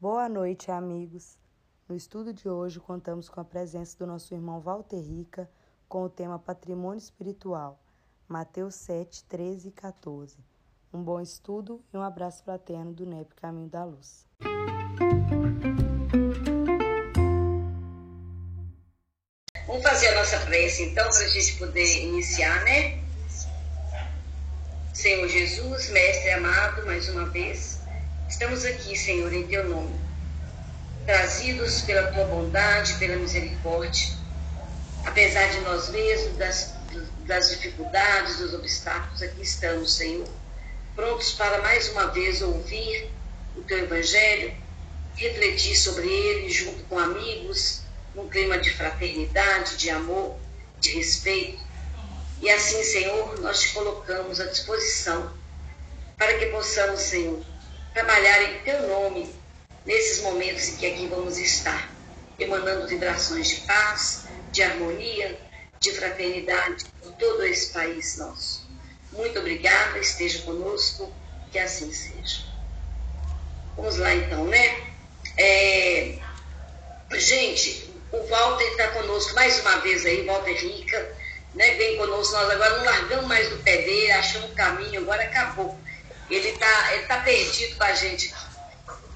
Boa noite, amigos. No estudo de hoje, contamos com a presença do nosso irmão Walter Rica com o tema Patrimônio Espiritual, Mateus 7, 13 e 14. Um bom estudo e um abraço fraterno do NEP Caminho da Luz. Vamos fazer a nossa prece então, para a gente poder iniciar, né? Senhor Jesus, Mestre amado, mais uma vez, estamos aqui, Senhor, em Teu nome, trazidos pela Tua bondade, pela misericórdia, apesar de nós mesmos, das, das dificuldades, dos obstáculos, aqui estamos, Senhor, prontos para mais uma vez ouvir o Teu Evangelho, refletir sobre ele junto com amigos, num clima de fraternidade, de amor, de respeito. E assim, Senhor, nós te colocamos à disposição para que possamos, Senhor, trabalhar em Teu nome nesses momentos em que aqui vamos estar, emanando vibrações de paz, de harmonia, de fraternidade por todo esse país nosso. Muito obrigada, esteja conosco, que assim seja. Vamos lá então, né? É... Gente, o Walter está conosco mais uma vez aí, Walter Rica, né? Vem conosco, nós agora não largamos mais do pé dele, achamos um caminho, agora acabou. Ele está ele tá perdido com a gente.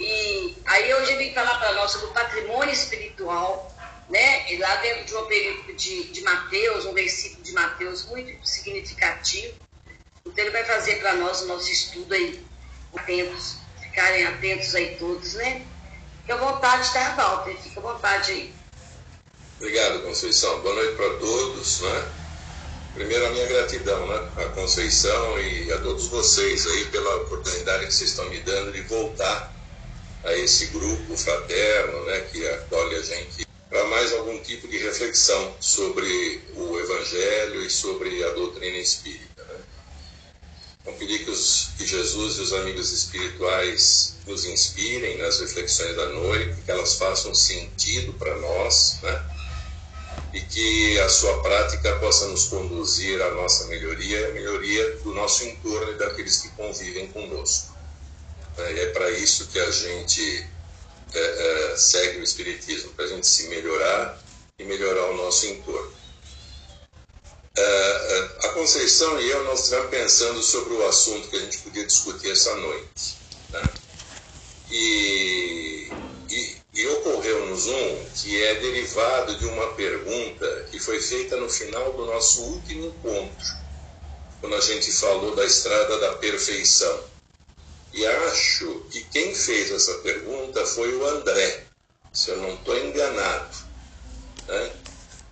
E aí hoje eu vim falar para nós sobre o patrimônio espiritual, né? E lá dentro de um período de, de Mateus, um versículo de Mateus muito significativo. Então ele vai fazer para nós o nosso estudo aí, atentos, ficarem atentos aí todos, né? Fique à vontade, tá, Walter? Fique à vontade aí. Obrigado, Conceição. Boa noite para todos. Né? Primeiro, a minha gratidão né? à Conceição e a todos vocês aí pela oportunidade que vocês estão me dando de voltar a esse grupo fraterno né? que acolhe a gente para mais algum tipo de reflexão sobre o Evangelho e sobre a doutrina espírita. Né? Então, pedir que, os, que Jesus e os amigos espirituais nos inspirem nas reflexões da noite, que elas façam sentido para nós, né? E que a sua prática possa nos conduzir à nossa melhoria à melhoria do nosso entorno e daqueles que convivem conosco. É, é para isso que a gente é, é, segue o Espiritismo, para a gente se melhorar e melhorar o nosso entorno. A Conceição e eu, nós estivemos pensando sobre o assunto que a gente podia discutir essa noite. Né? E, e e ocorreu-nos um que é derivado de uma pergunta que foi feita no final do nosso último encontro, quando a gente falou da estrada da perfeição. E acho que quem fez essa pergunta foi o André, se eu não estou enganado. Né?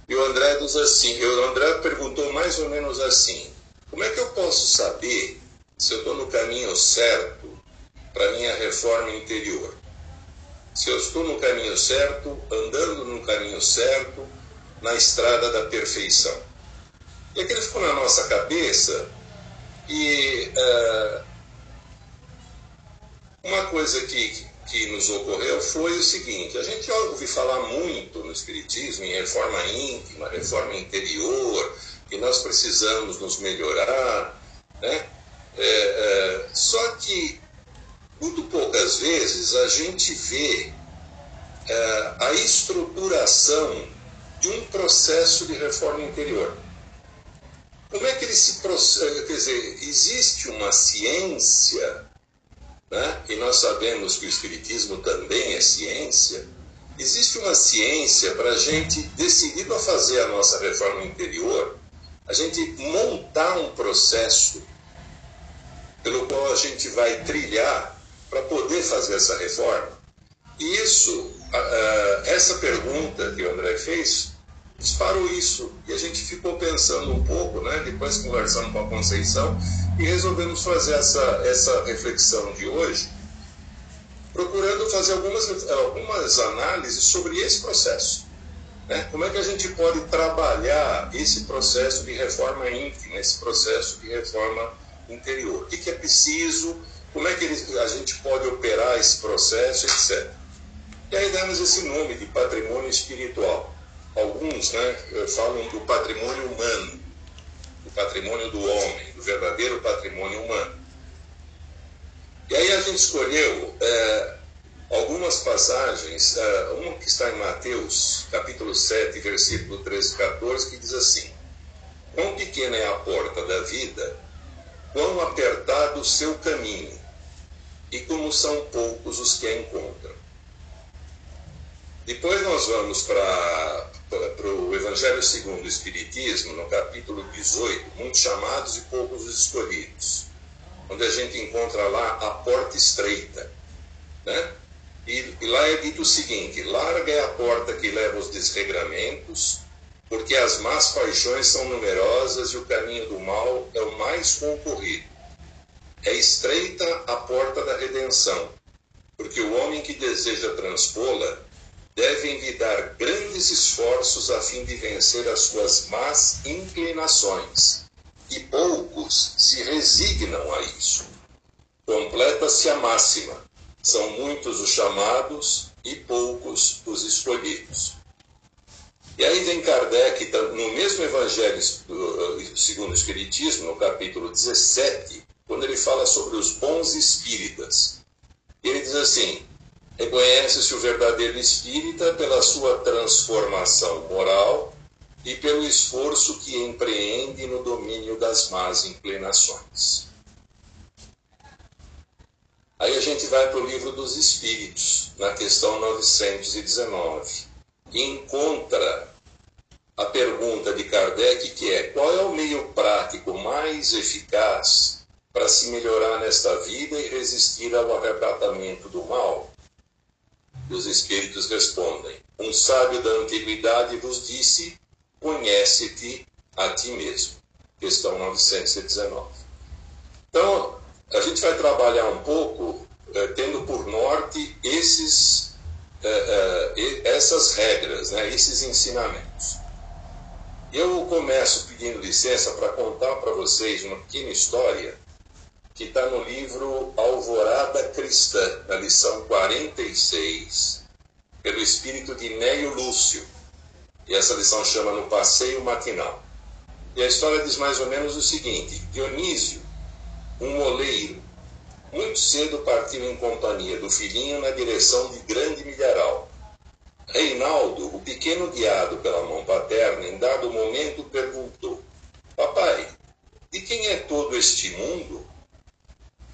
E o André diz assim, o André perguntou mais ou menos assim, como é que eu posso saber se eu estou no caminho certo para minha reforma interior? Se eu estou no caminho certo, andando no caminho certo, na estrada da perfeição. E aquilo ficou na nossa cabeça e uh, uma coisa que, que nos ocorreu foi o seguinte: a gente ouve falar muito no Espiritismo em reforma íntima, reforma interior, que nós precisamos nos melhorar, né? É, é, só que muito poucas vezes a gente vê é, a estruturação de um processo de reforma interior. Como é que ele se processa? Quer dizer, existe uma ciência, né? e nós sabemos que o Espiritismo também é ciência. Existe uma ciência para a gente, decidido a fazer a nossa reforma interior, a gente montar um processo pelo qual a gente vai trilhar para poder fazer essa reforma? E isso, essa pergunta que o André fez, disparou isso. E a gente ficou pensando um pouco, né? depois conversando com a Conceição, e resolvemos fazer essa, essa reflexão de hoje, procurando fazer algumas, algumas análises sobre esse processo. Né? Como é que a gente pode trabalhar esse processo de reforma íntima, esse processo de reforma interior? O que, que é preciso como é que a gente pode operar esse processo, etc. E aí damos esse nome de patrimônio espiritual. Alguns né, falam do patrimônio humano, do patrimônio do homem, do verdadeiro patrimônio humano. E aí a gente escolheu é, algumas passagens, uh, uma que está em Mateus, capítulo 7, versículo 13 e 14, que diz assim: Quão pequena é a porta da vida, quão apertado o seu caminho, e como são poucos os que a encontram. Depois nós vamos para o Evangelho segundo o Espiritismo, no capítulo 18, muitos chamados e poucos os escolhidos, onde a gente encontra lá a porta estreita. Né? E, e lá é dito o seguinte: larga é a porta que leva aos desregramentos, porque as más paixões são numerosas e o caminho do mal é o mais concorrido. É estreita a porta da redenção, porque o homem que deseja transpô-la deve envidar grandes esforços a fim de vencer as suas más inclinações, e poucos se resignam a isso. Completa-se a máxima: são muitos os chamados e poucos os escolhidos. E aí vem Kardec, no mesmo Evangelho segundo o Espiritismo, no capítulo 17, quando ele fala sobre os bons espíritas. Ele diz assim: Reconhece-se o verdadeiro espírita pela sua transformação moral e pelo esforço que empreende no domínio das más inclinações. Aí a gente vai para o livro dos Espíritos, na questão 919, e encontra a pergunta de Kardec que é: qual é o meio prático mais eficaz para se melhorar nesta vida e resistir ao arrebatamento do mal? E os espíritos respondem: Um sábio da antiguidade vos disse: Conhece-te a ti mesmo. Questão 919. Então, a gente vai trabalhar um pouco eh, tendo por norte esses, eh, eh, essas regras, né, esses ensinamentos. Eu começo pedindo licença para contar para vocês uma pequena história que está no livro Alvorada Cristã, na lição 46, pelo espírito de Neio Lúcio. E essa lição chama No Passeio Matinal. E a história diz mais ou menos o seguinte: Dionísio, um moleiro, muito cedo partiu em companhia do filhinho na direção de Grande Milharal. Reinaldo, o pequeno guiado pela mão paterna, em dado momento perguntou: Papai, de quem é todo este mundo?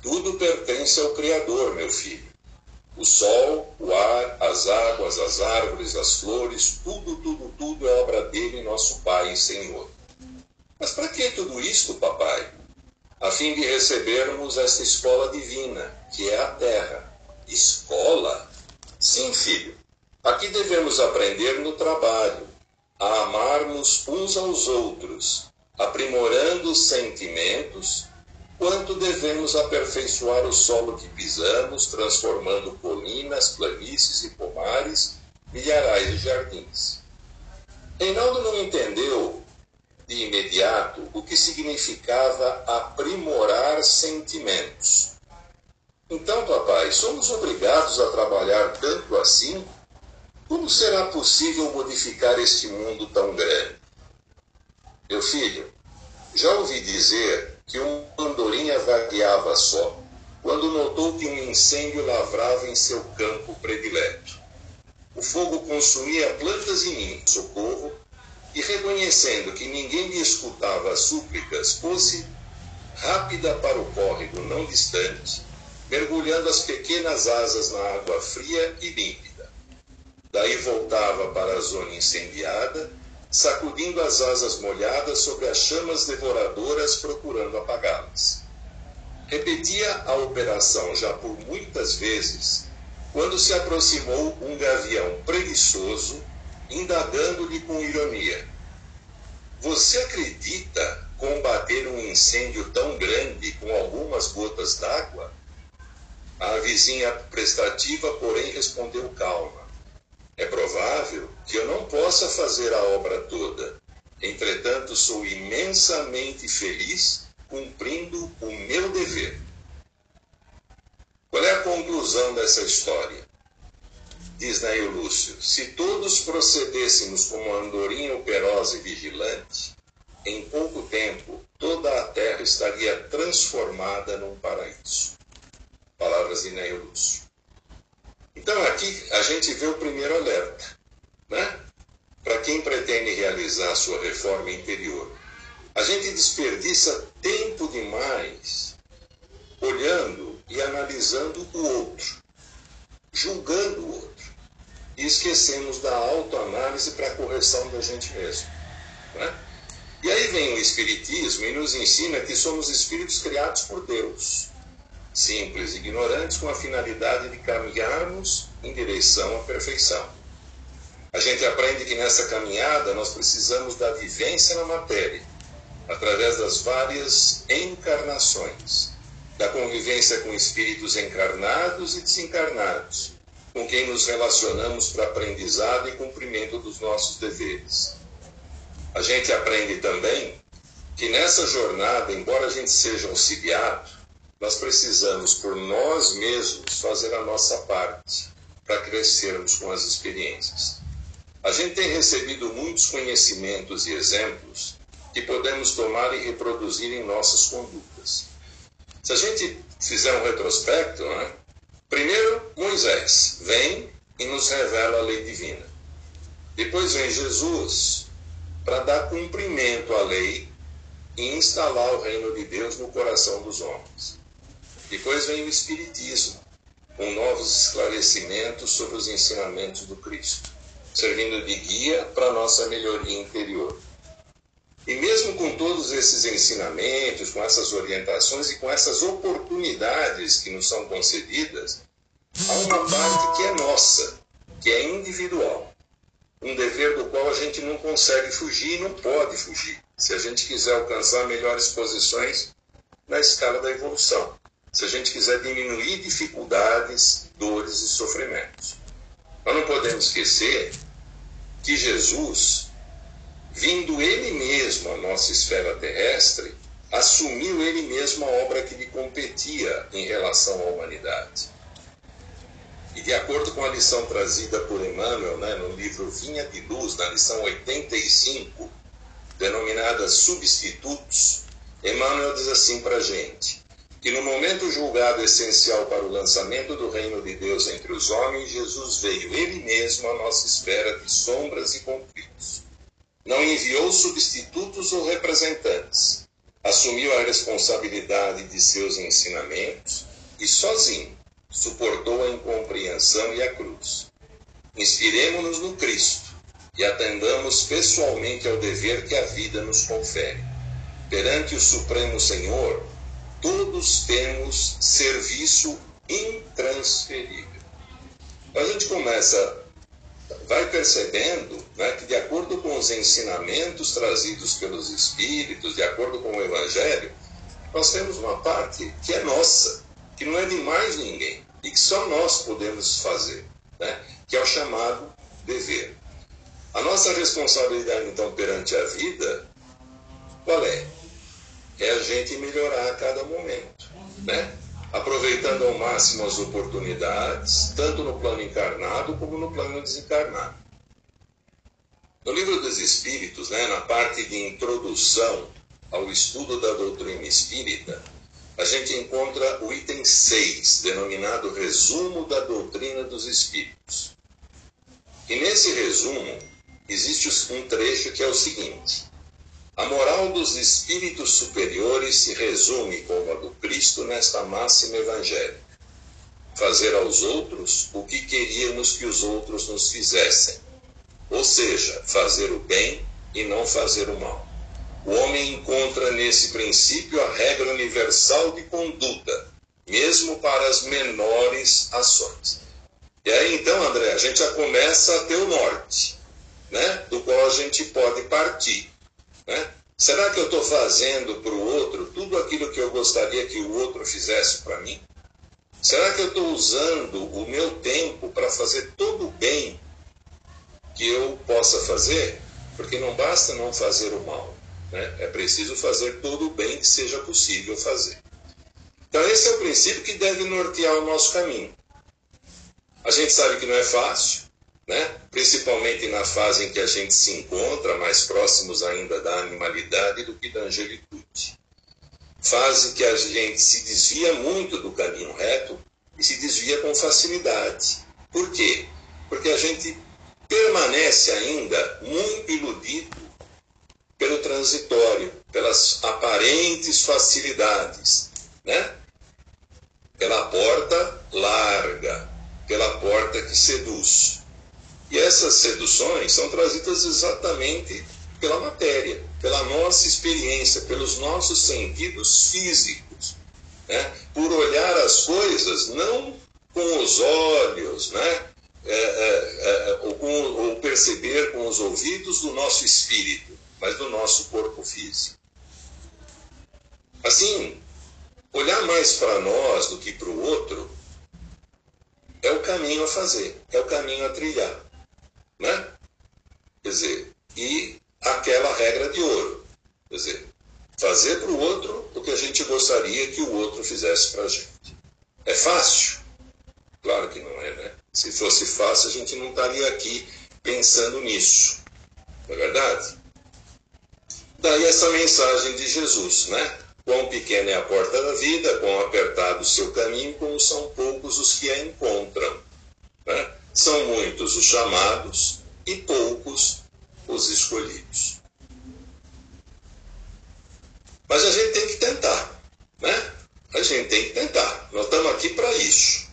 Tudo pertence ao Criador, meu filho. O sol, o ar, as águas, as árvores, as flores, tudo, tudo, tudo é obra dele, nosso Pai e Senhor. Mas para que tudo isto, papai? A fim de recebermos esta escola divina, que é a terra. Escola? Sim, filho. Aqui devemos aprender no trabalho, a amarmos uns aos outros, aprimorando os sentimentos quanto devemos aperfeiçoar o solo que pisamos, transformando colinas, planícies e pomares, milharais e jardins. Reinaldo não entendeu de imediato o que significava aprimorar sentimentos. Então, papai, somos obrigados a trabalhar tanto assim? Como será possível modificar este mundo tão grande? Meu filho, já ouvi dizer que uma andorinha vagueava só, quando notou que um incêndio lavrava em seu campo predileto. O fogo consumia plantas e ninhos, socorro, e reconhecendo que ninguém lhe escutava as súplicas, pôs-se rápida para o córrego não distante, mergulhando as pequenas asas na água fria e límpida. Daí voltava para a zona incendiada sacudindo as asas molhadas sobre as chamas devoradoras, procurando apagá-las. Repetia a operação já por muitas vezes, quando se aproximou um gavião preguiçoso, indagando-lhe com ironia: Você acredita combater um incêndio tão grande com algumas gotas d'água? A vizinha prestativa, porém, respondeu calma: é provável que eu não possa fazer a obra toda. Entretanto, sou imensamente feliz cumprindo o meu dever. Qual é a conclusão dessa história? Diz Nail Lúcio: se todos procedêssemos como andorinha operosa e vigilante, em pouco tempo toda a terra estaria transformada num paraíso. Palavras de Nail Lúcio. Então aqui a gente vê o primeiro alerta, né? Para quem pretende realizar a sua reforma interior. A gente desperdiça tempo demais olhando e analisando o outro, julgando o outro. E esquecemos da autoanálise para a correção da gente mesmo. Né? E aí vem o Espiritismo e nos ensina que somos espíritos criados por Deus, simples, ignorantes, com a finalidade de caminharmos em direção à perfeição. A gente aprende que nessa caminhada nós precisamos da vivência na matéria, através das várias encarnações, da convivência com espíritos encarnados e desencarnados, com quem nos relacionamos para aprendizado e cumprimento dos nossos deveres. A gente aprende também que nessa jornada, embora a gente seja auxiliado, nós precisamos, por nós mesmos, fazer a nossa parte para crescermos com as experiências. A gente tem recebido muitos conhecimentos e exemplos que podemos tomar e reproduzir em nossas condutas. Se a gente fizer um retrospecto, né? primeiro Moisés vem e nos revela a lei divina. Depois vem Jesus para dar cumprimento à lei e instalar o reino de Deus no coração dos homens. Depois vem o Espiritismo, com novos esclarecimentos sobre os ensinamentos do Cristo, servindo de guia para a nossa melhoria interior. E mesmo com todos esses ensinamentos, com essas orientações e com essas oportunidades que nos são concedidas, há uma parte que é nossa, que é individual. Um dever do qual a gente não consegue fugir e não pode fugir, se a gente quiser alcançar melhores posições na escala da evolução, se a gente quiser diminuir dificuldades, dores e sofrimentos. Nós não podemos esquecer que Jesus vindo ele mesmo à nossa esfera terrestre, assumiu ele mesmo a obra que lhe competia em relação à humanidade. E de acordo com a lição trazida por Emmanuel né, no livro Vinha de Luz, na lição 85, denominada Substitutos, Emmanuel diz assim para a gente: que no momento julgado essencial para o lançamento do reino de Deus entre os homens, Jesus veio ele mesmo à nossa esfera de sombras e conflitos não enviou substitutos ou representantes. Assumiu a responsabilidade de seus ensinamentos e, sozinho, suportou a incompreensão e a cruz. Inspiremos-nos no Cristo e atendamos pessoalmente ao dever que a vida nos confere. Perante o Supremo Senhor, todos temos serviço intransferível. A gente começa vai percebendo né, que, de acordo com os ensinamentos trazidos pelos Espíritos, de acordo com o Evangelho, nós temos uma parte que é nossa, que não é de mais ninguém e que só nós podemos fazer, né, que é o chamado dever. A nossa responsabilidade, então, perante a vida, qual é? É a gente melhorar a cada momento, né? aproveitando ao máximo as oportunidades, tanto no plano encarnado como no plano desencarnado. No livro dos Espíritos, né, na parte de introdução ao estudo da doutrina espírita, a gente encontra o item 6, denominado Resumo da Doutrina dos Espíritos. E nesse resumo, existe um trecho que é o seguinte: a moral dos espíritos superiores se resume, como a do Cristo, nesta máxima evangélica: fazer aos outros o que queríamos que os outros nos fizessem, ou seja, fazer o bem e não fazer o mal. O homem encontra nesse princípio a regra universal de conduta, mesmo para as menores ações. E aí então, André, a gente já começa a ter o norte, né? do qual a gente pode partir. Né? Será que eu estou fazendo para o outro tudo aquilo que eu gostaria que o outro fizesse para mim? Será que eu estou usando o meu tempo para fazer todo o bem que eu possa fazer? Porque não basta não fazer o mal, né? é preciso fazer todo o bem que seja possível fazer. Então, esse é o princípio que deve nortear o nosso caminho. A gente sabe que não é fácil, né? principalmente na fase em que a gente se encontra, mais próximos ainda da animalidade do que da angelitude. Fase que a gente se desvia muito do caminho reto e se desvia com facilidade. Por quê? Porque a gente permanece ainda muito iludido pelo transitório, pelas aparentes facilidades, né? Pela porta larga, pela porta que seduz. E essas seduções são trazidas exatamente pela matéria, pela nossa experiência, pelos nossos sentidos físicos, né? por olhar as coisas não com os olhos, né? É, é, é, ou, com, ou perceber com os ouvidos do nosso espírito, mas do nosso corpo físico. Assim, olhar mais para nós do que para o outro é o caminho a fazer, é o caminho a trilhar. Né? Quer dizer, e aquela regra de ouro. Quer dizer, fazer para o outro o que a gente gostaria que o outro fizesse para a gente. É fácil? Claro que não é, né? Se fosse fácil, a gente não estaria aqui pensando nisso. Não é verdade? Daí essa mensagem de Jesus, né? Quão pequena é a porta da vida, quão apertado o seu caminho, como são poucos os que a encontram. Né? São muitos os chamados e poucos os escolhidos. Mas a gente tem que tentar, né? A gente tem que tentar. Nós estamos aqui para isso.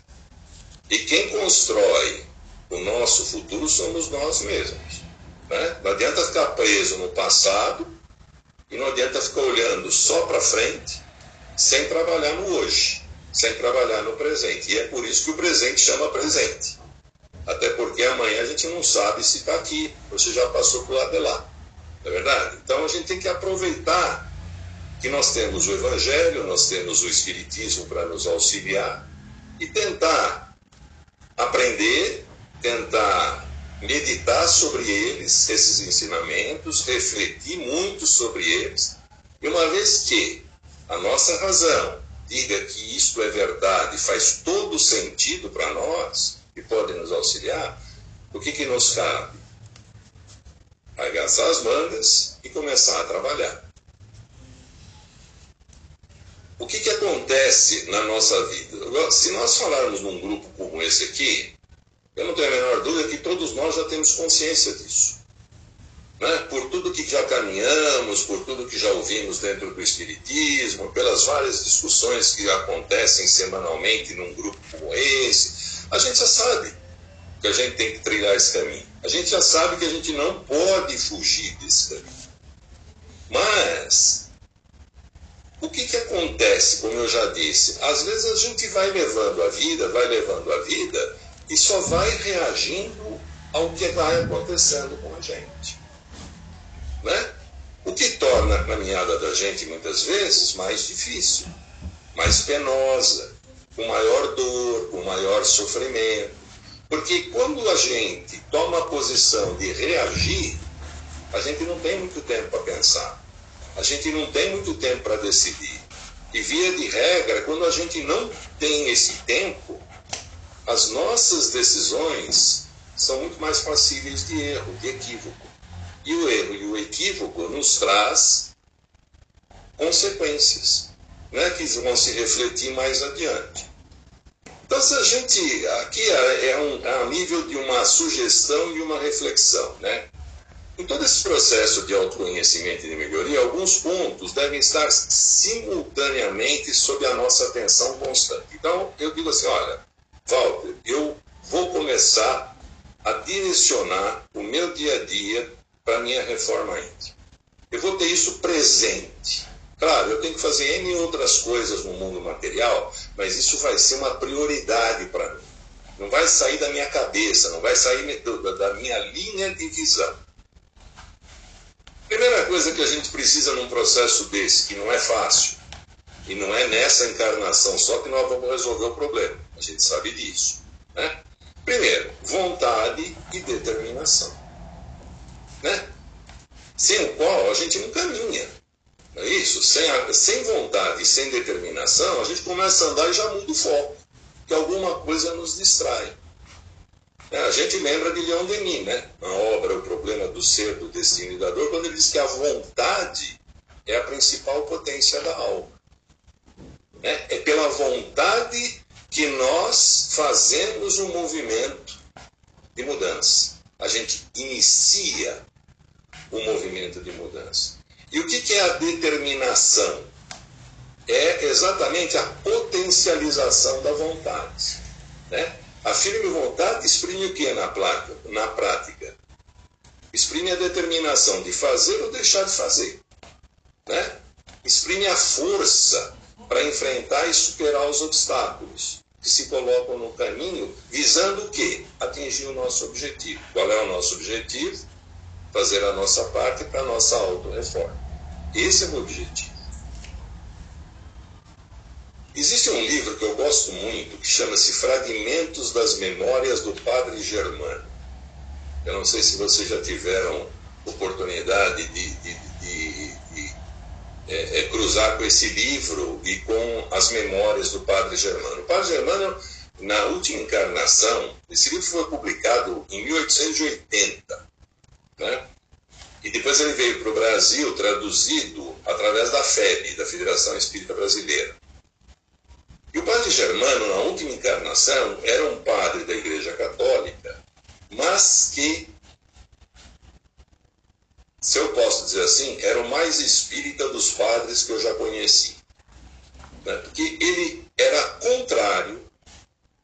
E quem constrói o nosso futuro somos nós mesmos. Né? Não adianta ficar preso no passado e não adianta ficar olhando só para frente sem trabalhar no hoje, sem trabalhar no presente. E é por isso que o presente chama presente. Até porque amanhã a gente não sabe se está aqui, se já passou para o lado de lá. Não é verdade? Então a gente tem que aproveitar que nós temos o Evangelho, nós temos o Espiritismo para nos auxiliar e tentar aprender, tentar meditar sobre eles, esses ensinamentos, refletir muito sobre eles. E uma vez que a nossa razão diga que isto é verdade, faz todo sentido para nós, que podem nos auxiliar, o que, que nos cabe? Arregaçar as mangas e começar a trabalhar. O que, que acontece na nossa vida? Se nós falarmos num grupo como esse aqui, eu não tenho a menor dúvida que todos nós já temos consciência disso. Né? Por tudo que já caminhamos, por tudo que já ouvimos dentro do Espiritismo, pelas várias discussões que acontecem semanalmente num grupo como esse, a gente já sabe que a gente tem que trilhar esse caminho. A gente já sabe que a gente não pode fugir desse caminho. Mas, o que, que acontece, como eu já disse? Às vezes a gente vai levando a vida, vai levando a vida e só vai reagindo ao que vai acontecendo com a gente. Né? O que torna a caminhada da gente muitas vezes mais difícil, mais penosa, com maior dor, com maior sofrimento. Porque quando a gente toma a posição de reagir, a gente não tem muito tempo para pensar. A gente não tem muito tempo para decidir. E via de regra, quando a gente não tem esse tempo, as nossas decisões são muito mais passíveis de erro, de equívoco. E o erro e o equívoco nos traz consequências né, que vão se refletir mais adiante. Então, se a gente. Aqui é, é um, é nível de uma sugestão e uma reflexão. Né? Em todo esse processo de autoconhecimento e de melhoria, alguns pontos devem estar simultaneamente sob a nossa atenção constante. Então, eu digo assim: olha, Walter, eu vou começar a direcionar o meu dia a dia para a minha reforma íntima. Eu vou ter isso presente. Claro, eu tenho que fazer N outras coisas no mundo material, mas isso vai ser uma prioridade para mim. Não vai sair da minha cabeça, não vai sair da minha linha de visão. Primeira coisa que a gente precisa num processo desse, que não é fácil, e não é nessa encarnação só que nós vamos resolver o problema. A gente sabe disso. Né? Primeiro, vontade e determinação. Né? Sem o qual a gente não caminha. É isso? Sem, sem vontade e sem determinação, a gente começa a andar e já muda o foco, que alguma coisa nos distrai. É, a gente lembra de Leon Denis, né? na obra O Problema do Ser, do Destino e da Dor, quando ele diz que a vontade é a principal potência da alma. É, é pela vontade que nós fazemos um movimento de mudança. A gente inicia o movimento de mudança. E o que é a determinação? É exatamente a potencialização da vontade. Né? A firme vontade exprime o que na, na prática? Exprime a determinação de fazer ou deixar de fazer. Né? Exprime a força para enfrentar e superar os obstáculos que se colocam no caminho, visando o quê? Atingir o nosso objetivo. Qual é o nosso objetivo? Fazer a nossa parte para a nossa auto-reforma. Esse é o objetivo. Existe um livro que eu gosto muito que chama-se Fragmentos das Memórias do Padre Germano. Eu não sei se vocês já tiveram oportunidade de, de, de, de é, é, cruzar com esse livro e com as memórias do Padre Germano. O Padre Germano, na última encarnação, esse livro foi publicado em 1880, né? E depois ele veio para o Brasil traduzido através da FEB, da Federação Espírita Brasileira. E o padre Germano, na última encarnação, era um padre da Igreja Católica, mas que, se eu posso dizer assim, era o mais espírita dos padres que eu já conheci. Né? Porque ele era contrário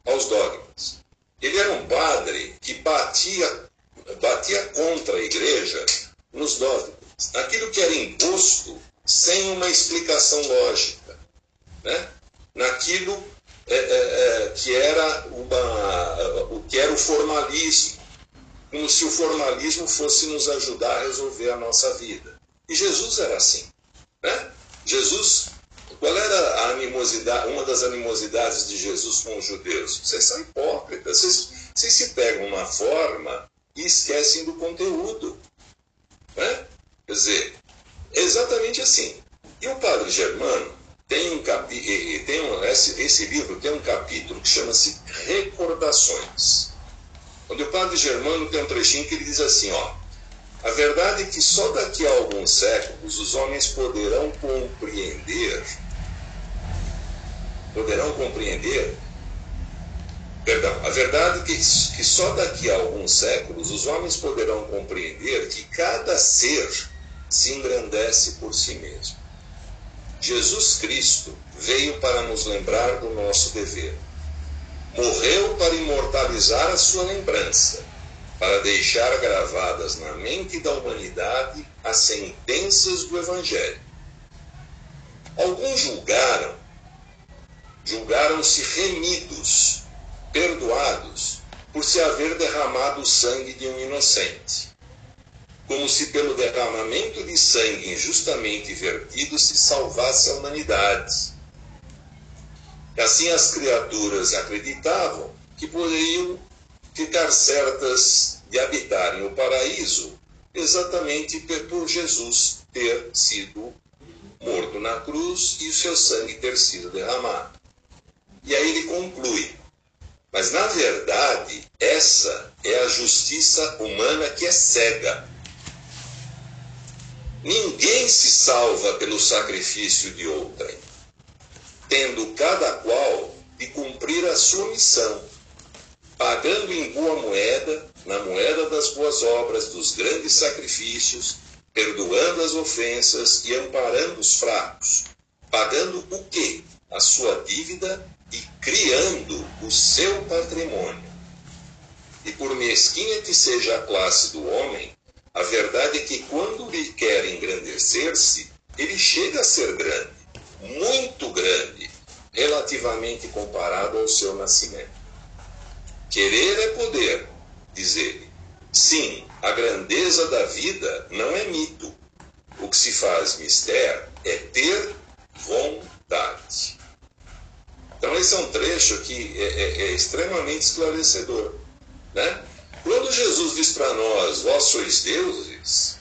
aos dogmas. Ele era um padre que batia, batia contra a igreja nos dogmas, naquilo que era imposto sem uma explicação lógica. Né? naquilo é, é, é, que era uma, o que era o formalismo, como se o formalismo fosse nos ajudar a resolver a nossa vida. E Jesus era assim, né? Jesus, qual era a animosidade, uma das animosidades de Jesus com os judeus? Vocês são hipócritas, vocês, vocês se pegam uma forma e esquecem do conteúdo, né? Quer dizer, exatamente assim. E o padre Germano, tem um capítulo, tem um, esse, esse livro tem um capítulo que chama-se Recordações. Onde o padre Germano tem um trechinho que ele diz assim, ó, a verdade é que só daqui a alguns séculos os homens poderão compreender, poderão compreender, perdão, a verdade é que, que só daqui a alguns séculos os homens poderão compreender que cada ser se engrandece por si mesmo. Jesus Cristo veio para nos lembrar do nosso dever. Morreu para imortalizar a sua lembrança, para deixar gravadas na mente da humanidade as sentenças do Evangelho. Alguns julgaram, julgaram-se remidos, perdoados, por se haver derramado o sangue de um inocente como se pelo derramamento de sangue injustamente vertido se salvasse a humanidade. Assim as criaturas acreditavam que poderiam ficar certas de habitarem o paraíso exatamente por Jesus ter sido morto na cruz e o seu sangue ter sido derramado. E aí ele conclui: mas na verdade, essa é a justiça humana que é cega Ninguém se salva pelo sacrifício de outrem, tendo cada qual de cumprir a sua missão, pagando em boa moeda, na moeda das boas obras, dos grandes sacrifícios, perdoando as ofensas e amparando os fracos, pagando o quê? A sua dívida e criando o seu patrimônio. E por mesquinha que seja a classe do homem, a verdade é que quando ele quer engrandecer-se, ele chega a ser grande, muito grande, relativamente comparado ao seu nascimento. Querer é poder, diz ele. Sim, a grandeza da vida não é mito. O que se faz mistério é ter vontade. Então, esse é um trecho que é, é, é extremamente esclarecedor. Né? Quando Jesus diz para nós, vós sois deuses,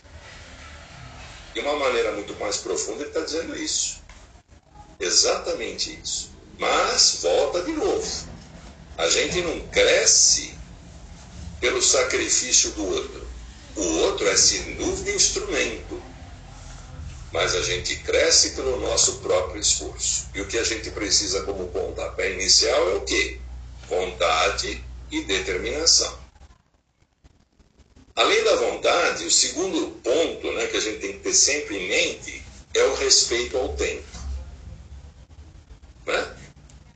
de uma maneira muito mais profunda, ele está dizendo isso. Exatamente isso. Mas, volta de novo. A gente não cresce pelo sacrifício do outro. O outro é, sem dúvida, instrumento. Mas a gente cresce pelo nosso próprio esforço. E o que a gente precisa como pontapé inicial é o quê? Vontade e determinação. Além da vontade, o segundo ponto né, que a gente tem que ter sempre em mente é o respeito ao tempo. Né?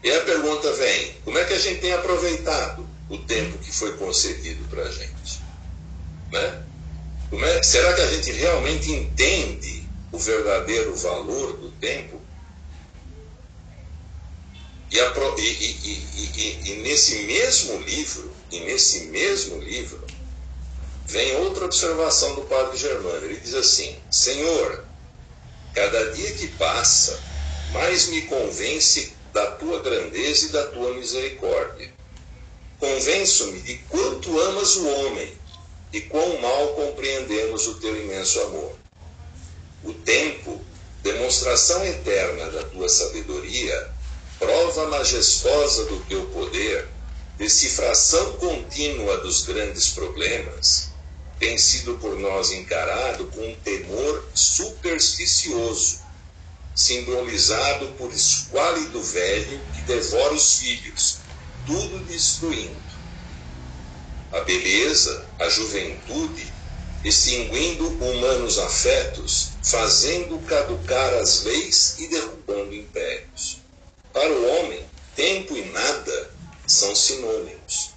E a pergunta vem: como é que a gente tem aproveitado o tempo que foi concedido para a gente? Né? É, será que a gente realmente entende o verdadeiro valor do tempo? E, a, e, e, e, nesse mesmo livro, e nesse mesmo livro, vem outra observação do padre Germano. Ele diz assim: Senhor, cada dia que passa, mais me convence da tua grandeza e da tua misericórdia. Convenço-me de quanto amas o homem e quão mal compreendemos o teu imenso amor. O tempo, demonstração eterna da tua sabedoria, prova majestosa do teu poder, decifração contínua dos grandes problemas, tem sido por nós encarado com um temor supersticioso, simbolizado por esquálido velho que devora os filhos, tudo destruindo. A beleza, a juventude, extinguindo humanos afetos, fazendo caducar as leis e derrubando impérios. Para o homem, tempo e nada são sinônimos.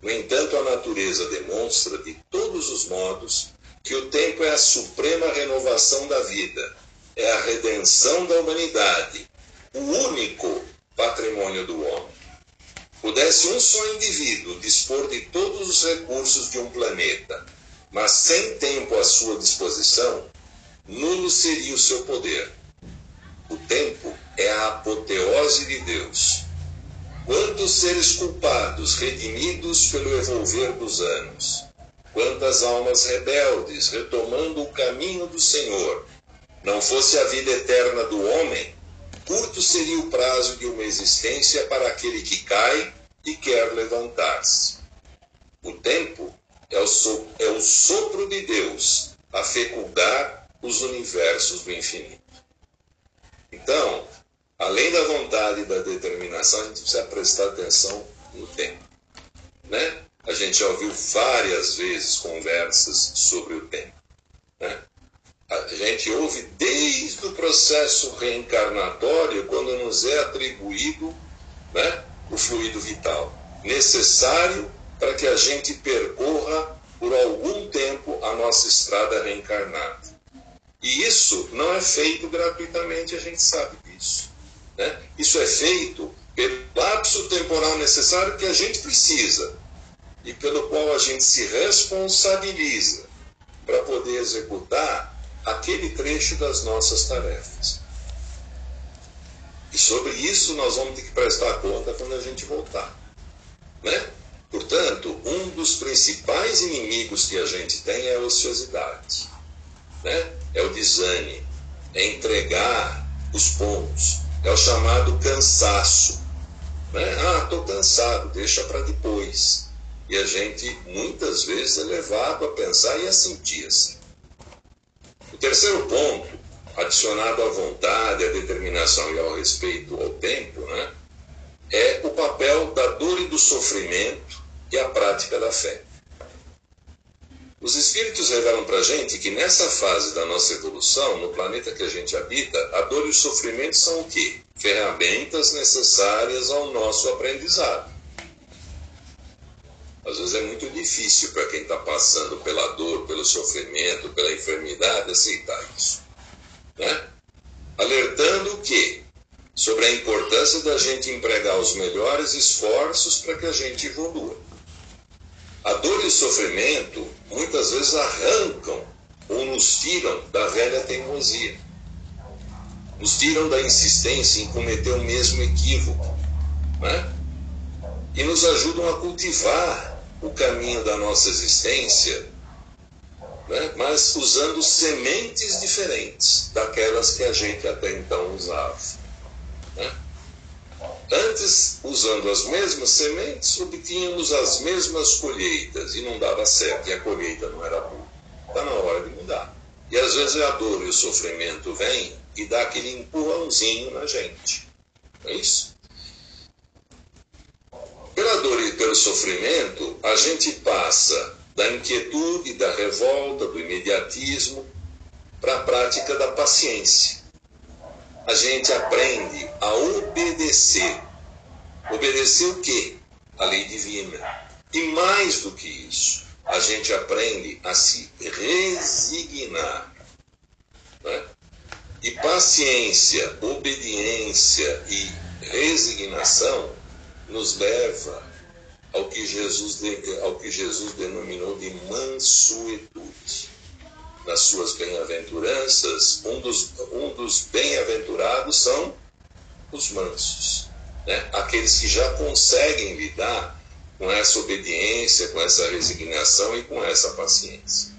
No entanto, a natureza demonstra de todos os modos que o tempo é a suprema renovação da vida, é a redenção da humanidade, o único patrimônio do homem. Pudesse um só indivíduo dispor de todos os recursos de um planeta, mas sem tempo à sua disposição, nulo seria o seu poder. O tempo é a apoteose de Deus. Quantos seres culpados, redimidos pelo evolver dos anos, quantas almas rebeldes retomando o caminho do Senhor. Não fosse a vida eterna do homem, curto seria o prazo de uma existência para aquele que cai e quer levantar-se. O tempo é o, so, é o sopro de Deus a fecundar os universos do infinito. Então, além da vontade e da determinação, a gente precisa prestar atenção no tempo. Né? A gente já ouviu várias vezes conversas sobre o tempo. Né? A gente ouve desde o processo reencarnatório, quando nos é atribuído né, o fluido vital, necessário para que a gente percorra por algum tempo a nossa estrada reencarnada. E isso não é feito gratuitamente, a gente sabe disso. Né? Isso é feito pelo lapso temporal necessário que a gente precisa e pelo qual a gente se responsabiliza para poder executar aquele trecho das nossas tarefas. E sobre isso nós vamos ter que prestar conta quando a gente voltar. Né? Portanto, um dos principais inimigos que a gente tem é a ociosidade. Né? É o desânimo, é entregar os pontos, é o chamado cansaço. Né? Ah, estou cansado, deixa para depois. E a gente muitas vezes é levado a pensar e a sentir assim. O terceiro ponto adicionado à vontade, à determinação e ao respeito ao tempo, né, é o papel da dor e do sofrimento e a prática da fé. Os espíritos revelam para a gente que nessa fase da nossa evolução, no planeta que a gente habita, a dor e o sofrimento são o quê? Ferramentas necessárias ao nosso aprendizado. Às vezes é muito difícil para quem está passando pela dor, pelo sofrimento, pela enfermidade aceitar isso né? alertando que sobre a importância da gente empregar os melhores esforços para que a gente evolua. A dor e o sofrimento muitas vezes arrancam ou nos tiram da velha teimosia, nos tiram da insistência em cometer o mesmo equívoco, né? e nos ajudam a cultivar o caminho da nossa existência né? mas usando sementes diferentes daquelas que a gente até então usava. Né? Antes, usando as mesmas sementes, obtínhamos as mesmas colheitas e não dava certo, e a colheita não era boa. Está na hora de mudar. E às vezes a dor e o sofrimento vêm e dá aquele empurrãozinho na gente. Não é isso? Pela dor e pelo sofrimento, a gente passa da inquietude, da revolta, do imediatismo, para a prática da paciência. A gente aprende a obedecer. Obedecer o quê? A lei divina. E mais do que isso, a gente aprende a se resignar. Né? E paciência, obediência e resignação nos leva ao que Jesus, ao que Jesus denominou de mansuetude. Nas suas bem-aventuranças, um dos, um dos bem-aventurados são os mansos, né? aqueles que já conseguem lidar com essa obediência, com essa resignação e com essa paciência.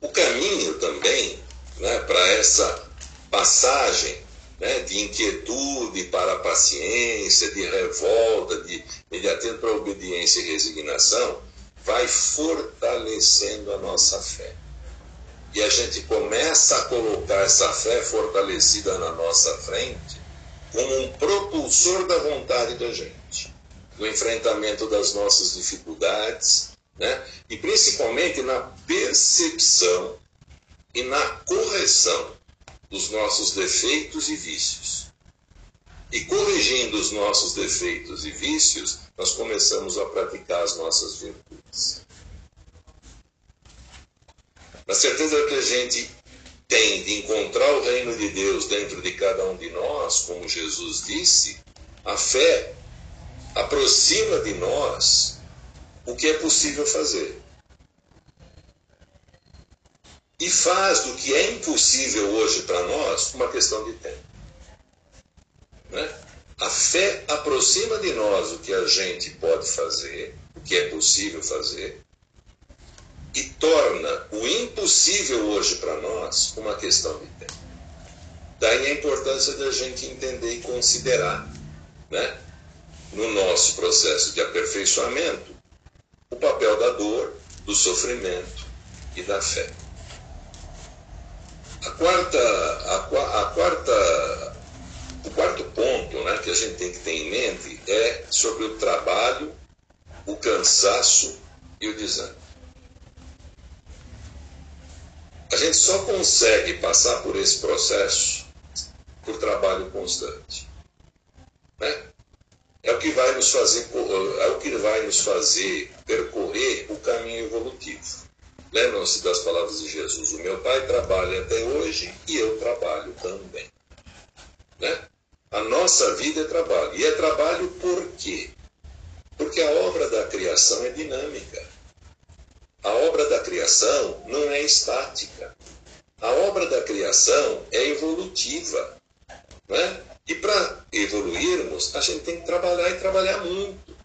O caminho também né, para essa passagem né, de inquietude para a paciência, de revolta, de imediatamente para a obediência e resignação, vai fortalecendo a nossa fé. E a gente começa a colocar essa fé fortalecida na nossa frente como um propulsor da vontade da gente, no enfrentamento das nossas dificuldades, né? e principalmente na percepção e na correção dos nossos defeitos e vícios. E corrigindo os nossos defeitos e vícios, nós começamos a praticar as nossas virtudes. Na certeza que a gente tem de encontrar o reino de Deus dentro de cada um de nós, como Jesus disse, a fé aproxima de nós o que é possível fazer e faz do que é impossível hoje para nós uma questão de tempo. Né? A fé aproxima de nós o que a gente pode fazer, que é possível fazer, e torna o impossível hoje para nós uma questão de tempo. Daí a importância da gente entender e considerar, né, no nosso processo de aperfeiçoamento, o papel da dor, do sofrimento e da fé. A quarta, a, a quarta, o quarto ponto né, que a gente tem que ter em mente é sobre o trabalho, o cansaço e o desânimo. A gente só consegue passar por esse processo por trabalho constante. Né? É o que vai nos fazer, é o que vai nos fazer percorrer o caminho evolutivo. Lembram-se das palavras de Jesus: O meu pai trabalha até hoje e eu trabalho também. Né? A nossa vida é trabalho. E é trabalho por quê? Porque a obra da criação é dinâmica. A obra da criação não é estática. A obra da criação é evolutiva. Né? E para evoluirmos, a gente tem que trabalhar e trabalhar muito.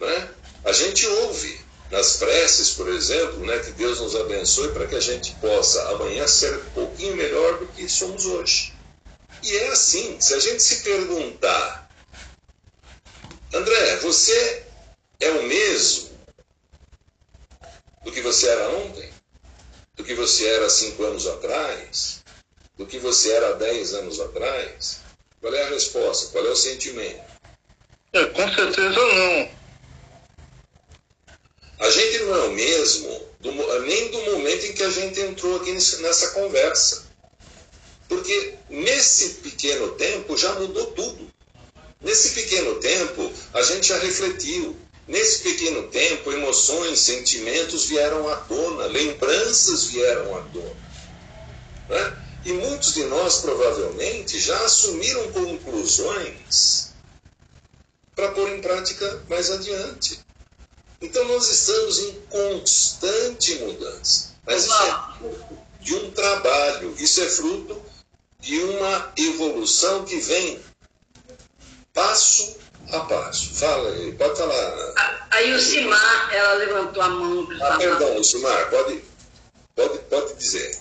Né? A gente ouve nas preces, por exemplo, né, que Deus nos abençoe para que a gente possa amanhã ser um pouquinho melhor do que somos hoje. E é assim, se a gente se perguntar, André, você é o mesmo do que você era ontem? Do que você era cinco anos atrás? Do que você era dez anos atrás? Qual é a resposta? Qual é o sentimento? É, com certeza não. A gente não é o mesmo do, nem do momento em que a gente entrou aqui nessa conversa. Porque nesse pequeno tempo já mudou tudo. Nesse pequeno tempo a gente já refletiu. Nesse pequeno tempo, emoções, sentimentos vieram à tona, lembranças vieram à tona. Né? E muitos de nós provavelmente já assumiram conclusões para pôr em prática mais adiante. Então nós estamos em constante mudança. Mas isso é fruto de um trabalho, isso é fruto de uma evolução que vem passo a passo. Fala, pode falar. Aí o Simar, ela levantou a mão ah. Perdão, Simar, pode, pode, pode dizer.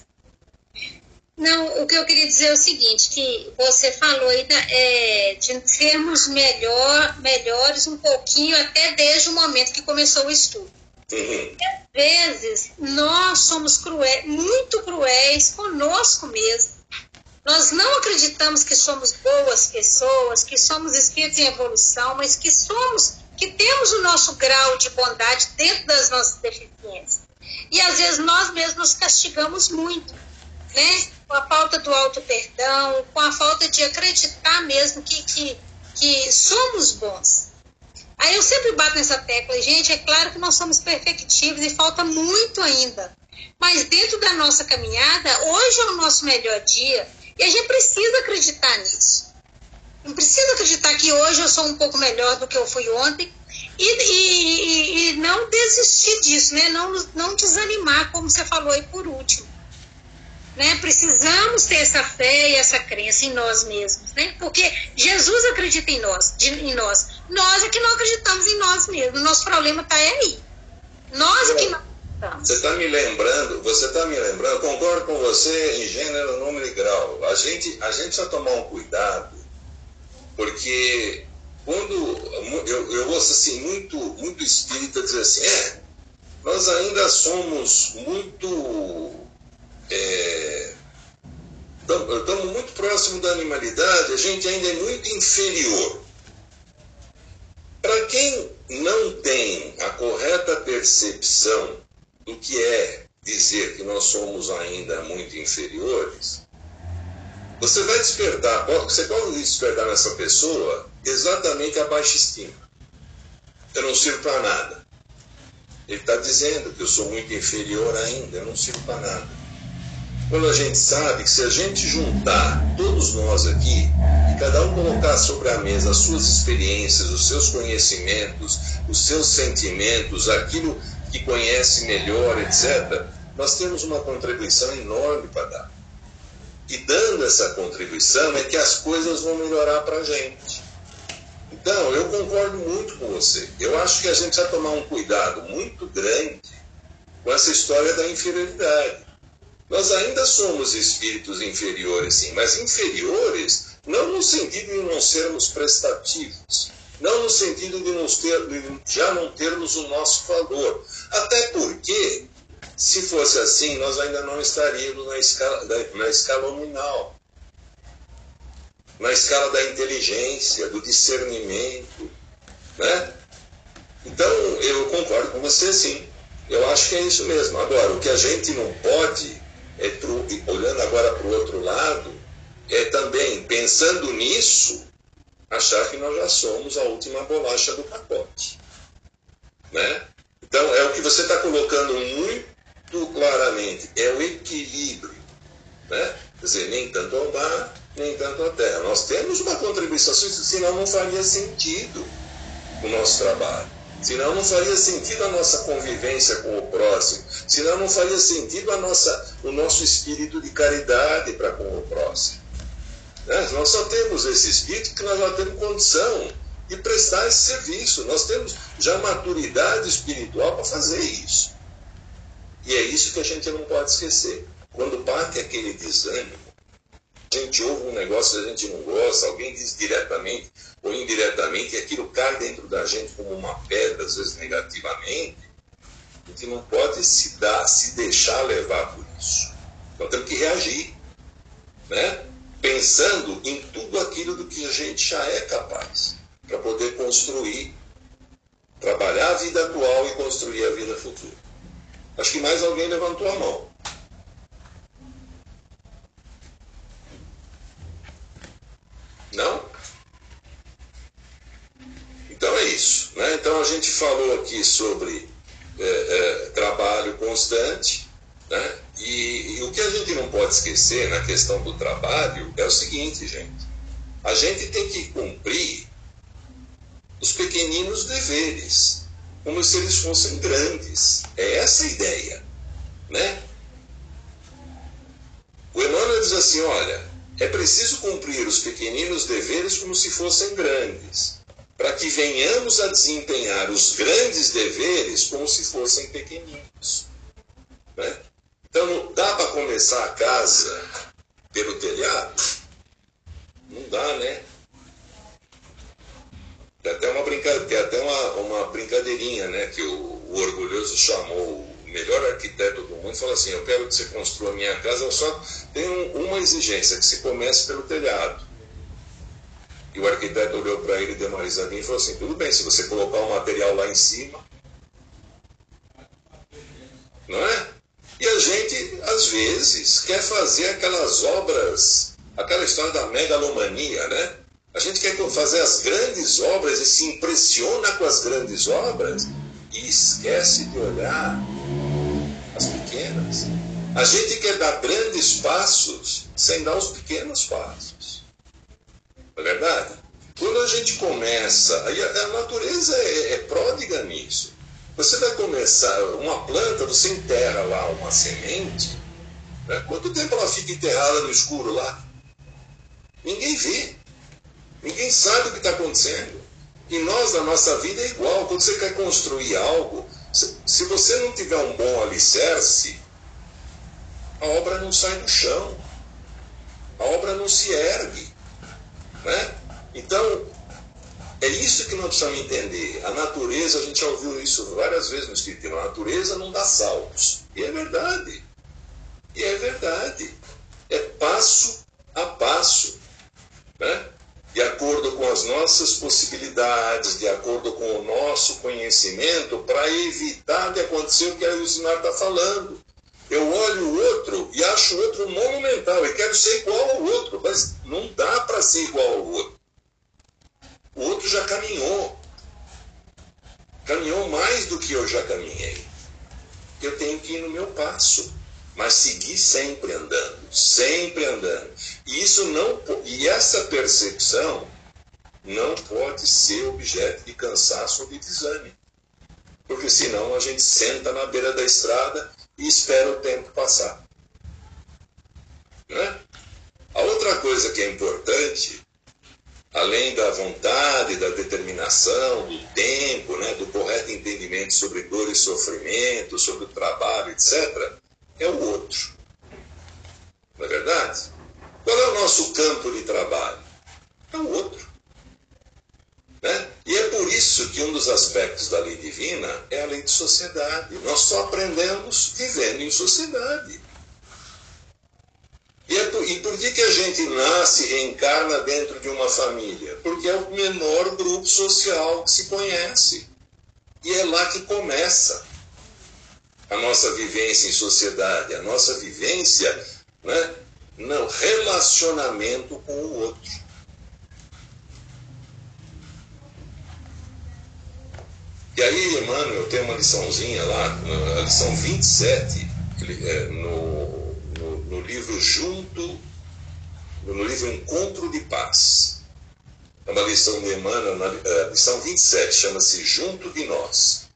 Não, o que eu queria dizer é o seguinte, que você falou aí da, é, de sermos melhor, melhores um pouquinho até desde o momento que começou o estudo. Uhum. Às vezes, nós somos cruéis, muito cruéis conosco mesmo. Nós não acreditamos que somos boas pessoas, que somos espíritos em evolução, mas que somos que temos o nosso grau de bondade dentro das nossas deficiências. E às vezes nós mesmos nos castigamos muito, né? Com a falta do auto-perdão, com a falta de acreditar mesmo que, que, que somos bons. Aí eu sempre bato nessa tecla, gente, é claro que nós somos perfectíveis e falta muito ainda. Mas dentro da nossa caminhada, hoje é o nosso melhor dia e a gente precisa acreditar nisso. Não precisa acreditar que hoje eu sou um pouco melhor do que eu fui ontem e, e, e não desistir disso, né? não, não desanimar, como você falou aí por último. Né? Precisamos ter essa fé e essa crença em nós mesmos, né? Porque Jesus acredita em nós, de, em nós. Nós é que não acreditamos em nós mesmos. O nosso problema está aí. Nós é que não acreditamos. Você está me lembrando, você está me lembrando, concordo com você em gênero, número e grau. A gente, a gente precisa tomar um cuidado, porque quando eu, eu ouço assim, muito, muito espírita dizer assim, é, nós ainda somos muito. É, estamos muito próximo da animalidade, a gente ainda é muito inferior. Para quem não tem a correta percepção do que é dizer que nós somos ainda muito inferiores, você vai despertar, você pode despertar nessa pessoa exatamente a baixa estima. Eu não sirvo para nada. Ele está dizendo que eu sou muito inferior ainda, eu não sirvo para nada. Quando a gente sabe que se a gente juntar todos nós aqui e cada um colocar sobre a mesa as suas experiências, os seus conhecimentos, os seus sentimentos, aquilo que conhece melhor, etc., nós temos uma contribuição enorme para dar. E dando essa contribuição é que as coisas vão melhorar para a gente. Então, eu concordo muito com você. Eu acho que a gente vai tomar um cuidado muito grande com essa história da inferioridade. Nós ainda somos espíritos inferiores, sim, mas inferiores não no sentido de não sermos prestativos, não no sentido de, nos ter, de já não termos o nosso valor. Até porque, se fosse assim, nós ainda não estaríamos na escala, na escala nominal, na escala da inteligência, do discernimento. Né? Então, eu concordo com você, sim. Eu acho que é isso mesmo. Agora, o que a gente não pode é, olhando agora para o outro lado, é também, pensando nisso, achar que nós já somos a última bolacha do pacote. Né? Então, é o que você está colocando muito claramente, é o equilíbrio. Né? Quer dizer, nem tanto ao mar, nem tanto à terra. Nós temos uma contribuição, senão não faria sentido o nosso trabalho. Senão não faria sentido a nossa convivência com o próximo. Senão não faria sentido a nossa, o nosso espírito de caridade para com o próximo. Né? Nós só temos esse espírito que nós já temos condição de prestar esse serviço. Nós temos já maturidade espiritual para fazer isso. E é isso que a gente não pode esquecer. Quando bate aquele desânimo, a gente ouve um negócio que a gente não gosta, alguém diz diretamente ou indiretamente, e aquilo cai dentro da gente como uma pedra, às vezes negativamente, a gente não pode se dar, se deixar levar por isso. Então temos que reagir, né? Pensando em tudo aquilo do que a gente já é capaz, para poder construir, trabalhar a vida atual e construir a vida futura. Acho que mais alguém levantou a mão. Não? Então é isso. Né? Então a gente falou aqui sobre é, é, trabalho constante, né? E, e, o que a gente não pode esquecer na questão do trabalho é o seguinte, gente. A gente tem que cumprir os pequeninos deveres, como se eles fossem grandes. É essa a ideia, né? O Emmanuel diz assim, olha, é preciso cumprir os pequeninos deveres como se fossem grandes, para que venhamos a desempenhar os grandes deveres como se fossem pequeninos. Né? Então, dá para começar a casa pelo telhado? Não dá, né? Tem até uma. Tem até uma, uma brincadeirinha né, que o, o orgulhoso chamou melhor arquiteto do mundo, fala assim: Eu quero que você construa a minha casa, eu só tenho uma exigência, que se comece pelo telhado. E o arquiteto olhou para ele, deu uma risadinha e falou assim: tudo bem, se você colocar o material lá em cima. Não é? E a gente, às vezes, quer fazer aquelas obras, aquela história da megalomania, né? A gente quer fazer as grandes obras e se impressiona com as grandes obras e esquece de olhar as pequenas. A gente quer dar grandes passos sem dar os pequenos passos. Não é verdade? Quando a gente começa, a, natureza é, é pródiga nisso. Você vai começar uma planta, você enterra lá uma semente. Né? Quanto tempo ela fica enterrada no escuro lá? Ninguém vê. Ninguém sabe o que está acontecendo. E nós, na nossa vida, é igual. Quando você quer construir algo, se você não tiver um bom alicerce, a obra não sai do chão. A obra não se ergue. Né? Então, é isso que nós precisamos entender. A natureza, a gente já ouviu isso várias vezes no Espiritismo, a natureza não dá saltos. E é verdade. E é verdade. É passo a passo. Né? de acordo com as nossas possibilidades, de acordo com o nosso conhecimento, para evitar de acontecer o que a Lucinar está falando. Eu olho o outro e acho o outro monumental e quero ser igual ao outro, mas não dá para ser igual ao outro. O outro já caminhou. Caminhou mais do que eu já caminhei. Eu tenho que ir no meu passo mas seguir sempre andando, sempre andando. E isso não e essa percepção não pode ser objeto de cansaço ou de desânimo. Porque senão a gente senta na beira da estrada e espera o tempo passar. Né? A outra coisa que é importante, além da vontade, da determinação, do tempo, né, do correto entendimento sobre dor e sofrimento, sobre o trabalho, etc., é o outro. Não é verdade? Qual é o nosso campo de trabalho? É o outro. Né? E é por isso que um dos aspectos da lei divina é a lei de sociedade. Nós só aprendemos vivendo em sociedade. E, por, que, que a gente nasce e reencarna dentro de uma família? Porque é o menor grupo social que se conhece. E é lá que começa a nossa vivência em sociedade, a nossa vivência né, no relacionamento com o outro. E aí, Emmanuel tem uma liçãozinha lá, a lição 27, é, no, no, livro Junto, no livro Encontro de Paz. É uma lição de Emmanuel, na é, lição 27, chama-se Junto de Nós.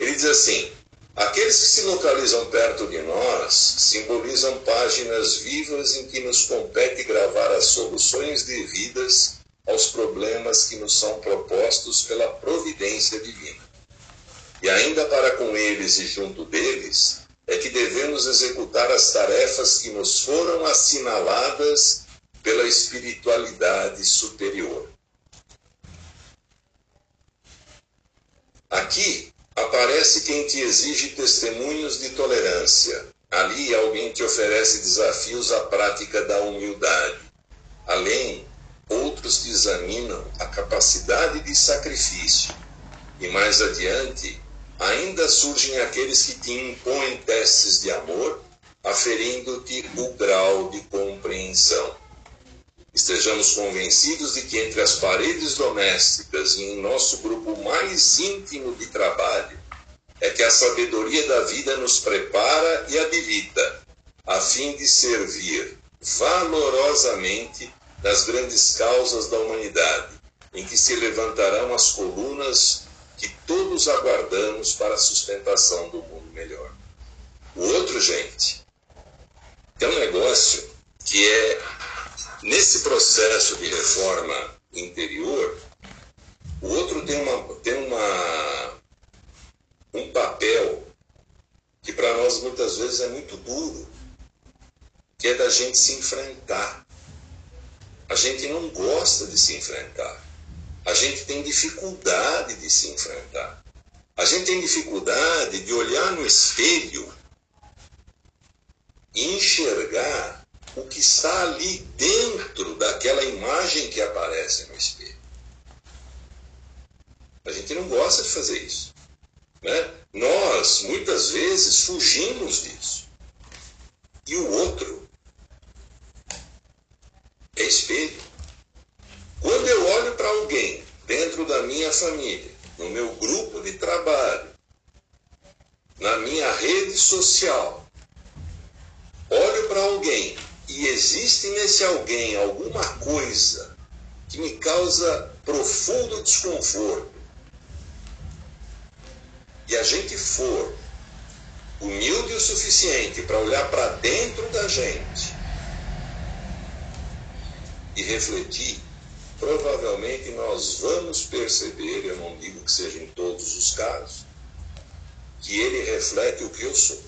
Ele diz assim: Aqueles que se localizam perto de nós simbolizam páginas vivas em que nos compete gravar as soluções devidas aos problemas que nos são propostos pela providência divina. E ainda para com eles e junto deles é que devemos executar as tarefas que nos foram assinaladas pela espiritualidade superior. Aqui Aparece quem te exige testemunhos de tolerância. Ali alguém te oferece desafios à prática da humildade. Além, outros te examinam a capacidade de sacrifício. E mais adiante, ainda surgem aqueles que te impõem testes de amor, aferindo-te o grau de compreensão. Estejamos convencidos de que entre as paredes domésticas e em nosso grupo mais íntimo de trabalho é que a sabedoria da vida nos prepara e habilita a fim de servir valorosamente nas grandes causas da humanidade, em que se levantarão as colunas que todos aguardamos para a sustentação do mundo melhor. O outro, gente, é um negócio que é Nesse processo de reforma interior, o outro tem, uma, tem uma, um papel que para nós muitas vezes é muito duro, que é da gente se enfrentar. A gente não gosta de se enfrentar. A gente tem dificuldade de se enfrentar. A gente tem dificuldade de olhar no espelho e enxergar o que está ali dentro daquela imagem que aparece no espelho. A gente não gosta de fazer isso. Né? Nós, muitas vezes, fugimos disso. E o outro é espelho. Quando eu olho para alguém dentro da minha família, no meu grupo de trabalho, na minha rede social, olho para alguém e existe nesse alguém alguma coisa que me causa profundo desconforto, e a gente for humilde o suficiente para olhar para dentro da gente e refletir, provavelmente nós vamos perceber, eu não digo que seja em todos os casos, que ele reflete o que eu sou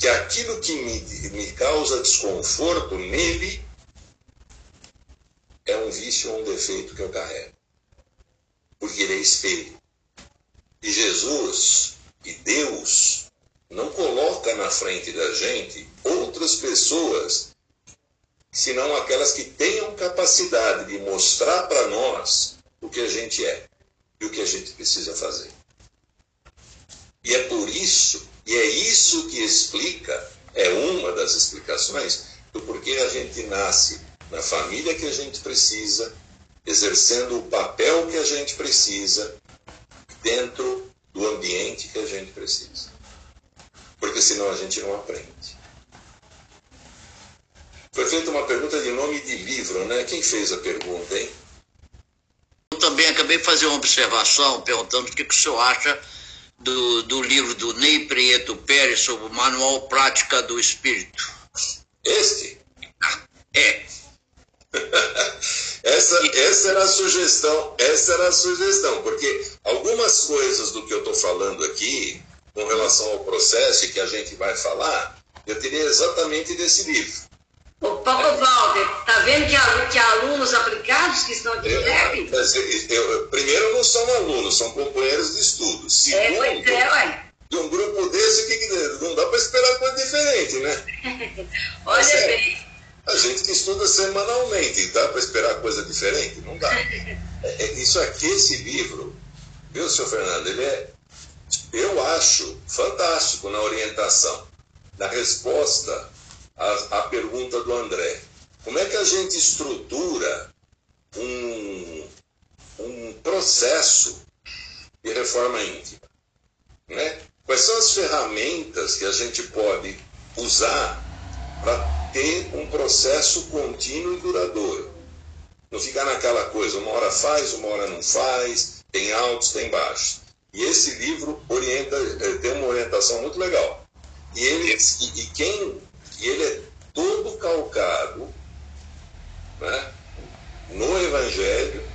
que aquilo que me, me causa desconforto nele é um vício ou um defeito que eu carrego. Porque ele é espelho. E Jesus e Deus não coloca na frente da gente outras pessoas, senão aquelas que tenham capacidade de mostrar para nós o que a gente é e o que a gente precisa fazer. E é por isso e é isso que explica, é uma das explicações do porquê a gente nasce na família que a gente precisa, exercendo o papel que a gente precisa, dentro do ambiente que a gente precisa. Porque senão a gente não aprende. Foi feita uma pergunta de nome de livro, né? Quem fez a pergunta, hein? Eu também acabei de fazer uma observação perguntando o que, que o senhor acha do, do livro do Ney Prieto Pérez sobre o Manual Prática do Espírito. Este? É. essa, essa era a sugestão, essa era a sugestão, porque algumas coisas do que eu estou falando aqui, com relação ao processo que a gente vai falar, eu teria exatamente desse livro. Ô, Paulo Walter, tá vendo que, que alunos aplicados que estão aqui eu, eu, eu, Primeiro, não são alunos, são companheiros de estudo. Segundo, é, pois é, ué. De um grupo desse, que, que não dá para esperar coisa diferente, né? Olha é, bem. A gente que estuda semanalmente, dá para esperar coisa diferente? Não dá. é, é, isso aqui, esse livro, viu, senhor Fernando, ele é, eu acho, fantástico na orientação, na resposta a, a pergunta do André. Como é que a gente estrutura um, um processo de reforma íntima? Né? Quais são as ferramentas que a gente pode usar para ter um processo contínuo e duradouro? Não ficar naquela coisa, uma hora faz, uma hora não faz, tem altos, tem baixos. E esse livro orienta, eh, tem uma orientação muito legal. E, ele, e, e quem e ele é todo calcado né, no Evangelho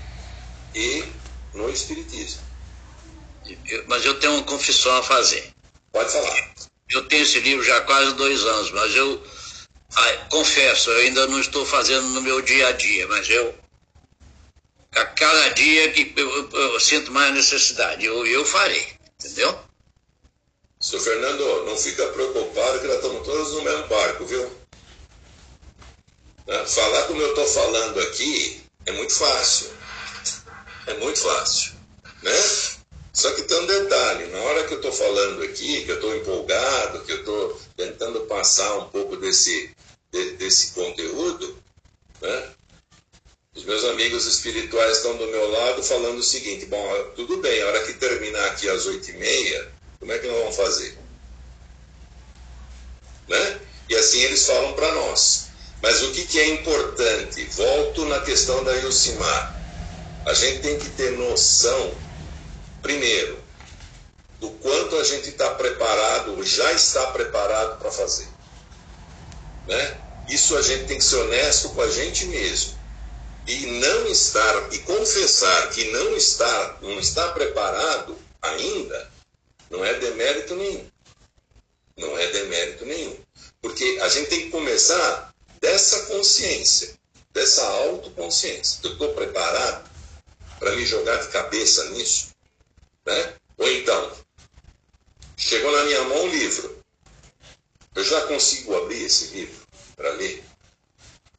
e no Espiritismo. Mas eu tenho uma confissão a fazer. Pode falar. Eu tenho esse livro já há quase dois anos, mas eu ah, confesso, eu ainda não estou fazendo no meu dia a dia, mas eu a cada dia que eu, eu, eu sinto mais necessidade, eu, eu farei, entendeu? Seu Fernando, não fica preocupado que nós estamos todos no mesmo barco, viu? Né? Falar como eu estou falando aqui é muito fácil. É muito fácil. Né? Só que tem um detalhe, na hora que eu estou falando aqui, que eu estou empolgado, que eu estou tentando passar um pouco desse, de, desse conteúdo, né? os meus amigos espirituais estão do meu lado falando o seguinte, bom, tudo bem, a hora que terminar aqui às oito e meia, como é que nós vamos fazer? Né? E assim eles falam para nós. Mas o que, que é importante? Volto na questão da Ilcimar. A gente tem que ter noção, primeiro, do quanto a gente está preparado, já está preparado para fazer. Né? Isso a gente tem que ser honesto com a gente mesmo. E não estar, e confessar que não está, não está preparado ainda, não é demérito nenhum. Não é demérito nenhum. Porque a gente tem que começar dessa consciência, dessa autoconsciência. Eu estou preparado para me jogar de cabeça nisso? Né? Ou então, chegou na minha mão um livro. Eu já consigo abrir esse livro para ler?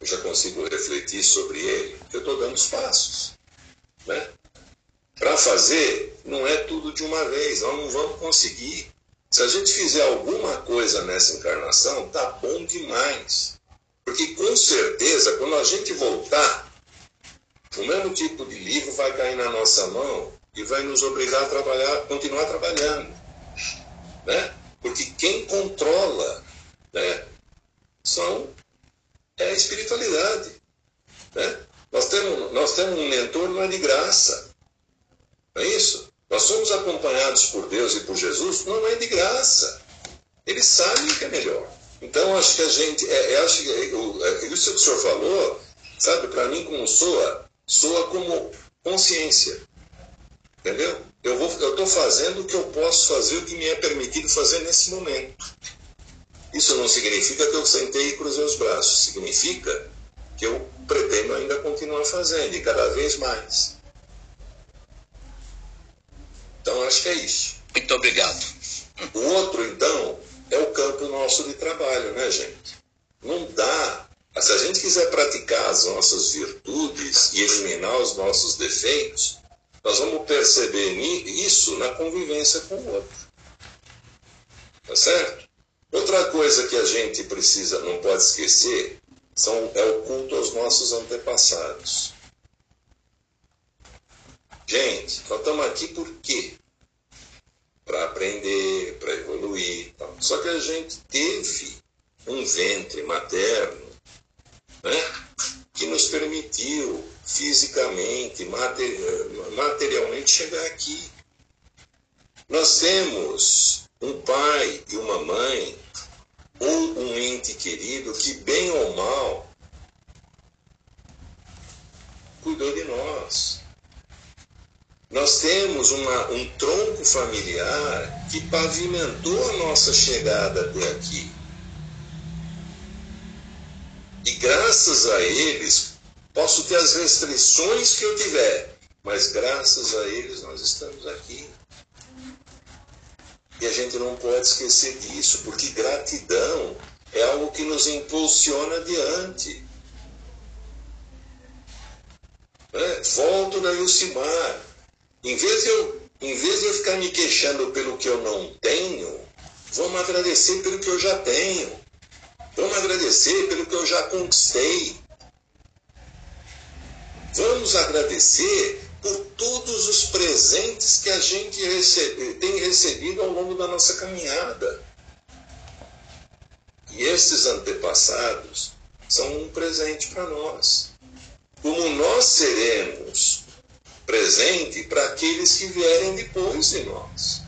eu já consigo refletir sobre ele, eu estou dando os passos. Né? Para fazer, não é tudo de uma vez, nós não vamos conseguir. Se a gente fizer alguma coisa nessa encarnação, tá bom demais. Porque com certeza, quando a gente voltar, o mesmo tipo de livro vai cair na nossa mão e vai nos obrigar a trabalhar, continuar trabalhando. Né? Porque quem controla né, são, é a espiritualidade. Né? Nós, temos, nós temos um mentor, não é de graça. É isso? Nós somos acompanhados por Deus e por Jesus, não é de graça. Eles sabem o que é melhor. Então, acho que a gente. É, é acho que, é, é, isso que o senhor falou, sabe, para mim, como soa, soa como consciência. Entendeu? Eu estou fazendo o que eu posso fazer, o que me é permitido fazer nesse momento. Isso não significa que eu sentei e cruzei os braços. Significa que eu pretendo ainda continuar fazendo, e cada vez mais. Então, acho que é isso. Muito obrigado. O outro, então, é o campo nosso de trabalho, né, gente? Não dá. Se a gente quiser praticar as nossas virtudes e eliminar os nossos defeitos, nós vamos perceber isso na convivência com o outro. Tá certo? Outra coisa que a gente precisa, não pode esquecer, são, é o culto aos nossos antepassados. Gente, nós estamos aqui por quê? Para aprender, para evoluir. Só que a gente teve um ventre materno né, que nos permitiu fisicamente, materialmente chegar aqui. Nós temos um pai e uma mãe, ou um ente querido que, bem ou mal, cuidou de nós. Nós temos uma, um tronco familiar que pavimentou a nossa chegada até aqui. E graças a eles, Posso ter as restrições que eu tiver, mas graças a eles nós estamos aqui. E a gente não pode esquecer disso, porque gratidão é algo que nos impulsiona adiante. É, volto da Ilcimar. Em vez, de eu, em vez de eu ficar me queixando pelo que eu não tenho, vamos agradecer pelo que eu já tenho. Vamos agradecer pelo que eu já conquistei. Vamos agradecer por todos os presentes que a gente recebe, tem recebido ao longo da nossa caminhada. E esses antepassados são um presente para nós. Como nós seremos presente para aqueles que vierem depois de nós.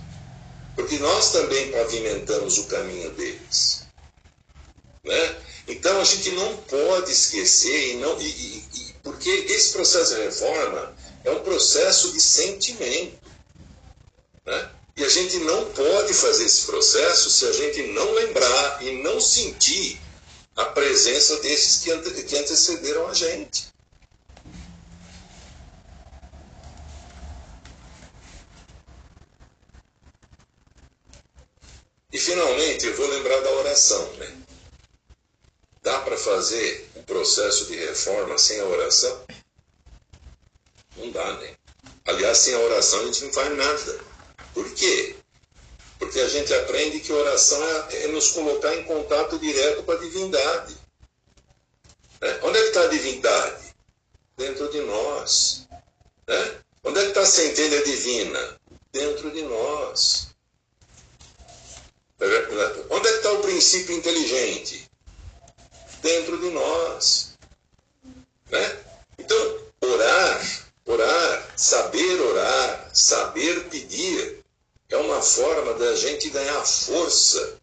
Porque nós também pavimentamos o caminho deles. Né? Então a gente não pode esquecer e, não, e, e, porque esse processo de reforma é um processo de sentimento. Né? E a gente não pode fazer esse processo se a gente não lembrar e não sentir a presença desses que, que antecederam a gente. E finalmente eu vou lembrar da oração. Né? Dá para fazer um processo de reforma sem a oração? Não dá, né? Aliás, sem a oração a gente não faz nada. Por quê? Porque a gente aprende que oração é, é nos colocar em contato direto com a divindade. Né? Onde é que está a divindade? Dentro de nós. Né? Onde é que está a centelha divina? Dentro de nós. Onde é está o princípio inteligente? dentro de nós. Né? Então, orar, orar, saber orar, saber pedir, é uma forma da gente ganhar força,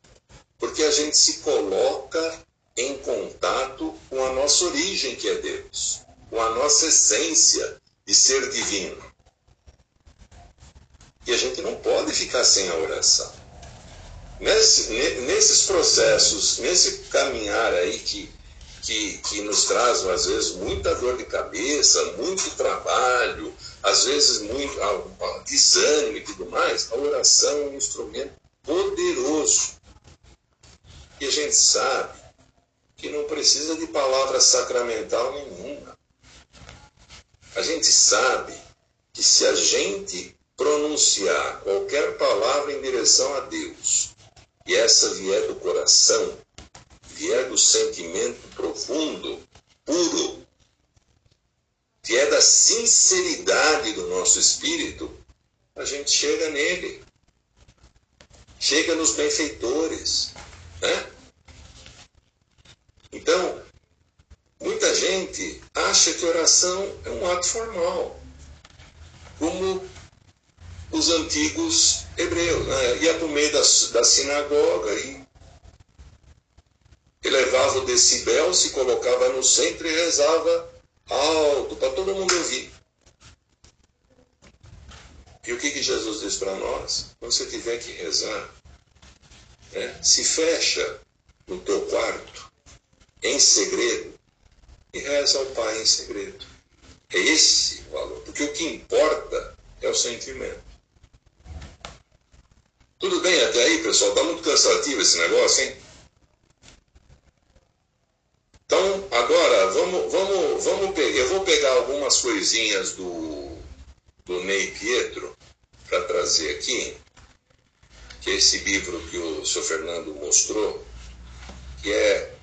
porque a gente se coloca em contato com a nossa origem, que é Deus, com a nossa essência de ser divino. E a gente não pode ficar sem a oração. Nesse, nesses processos, nesse caminhar aí que, que, que nos traz, às vezes, muita dor de cabeça, muito trabalho, às vezes, muito desânimo e tudo mais, a oração é um instrumento poderoso. E a gente sabe que não precisa de palavra sacramental nenhuma. A gente sabe que se a gente pronunciar qualquer palavra em direção a Deus e essa vier do coração, vier do sentimento profundo, puro, vier da sinceridade do nosso espírito, a gente chega nele. Chega nos benfeitores. Né? Então, muita gente acha que oração é um ato formal, como os antigos hebreus. Né? Ia para o meio da, da sinagoga e elevava o decibel, se colocava no centro e rezava alto para todo mundo ouvir. E o que, que Jesus diz para nós? Quando você tiver que rezar, né, se fecha no teu quarto, em segredo, e reza ao Pai em segredo. É esse o valor. Porque o que importa é o sentimento. Tudo bem até aí, pessoal? Está muito cansativo esse negócio, hein? Então, agora, vamos, vamos, vamos. Eu vou pegar algumas coisinhas do, do Ney Pietro para trazer aqui, que é esse livro que o senhor Fernando mostrou, que é.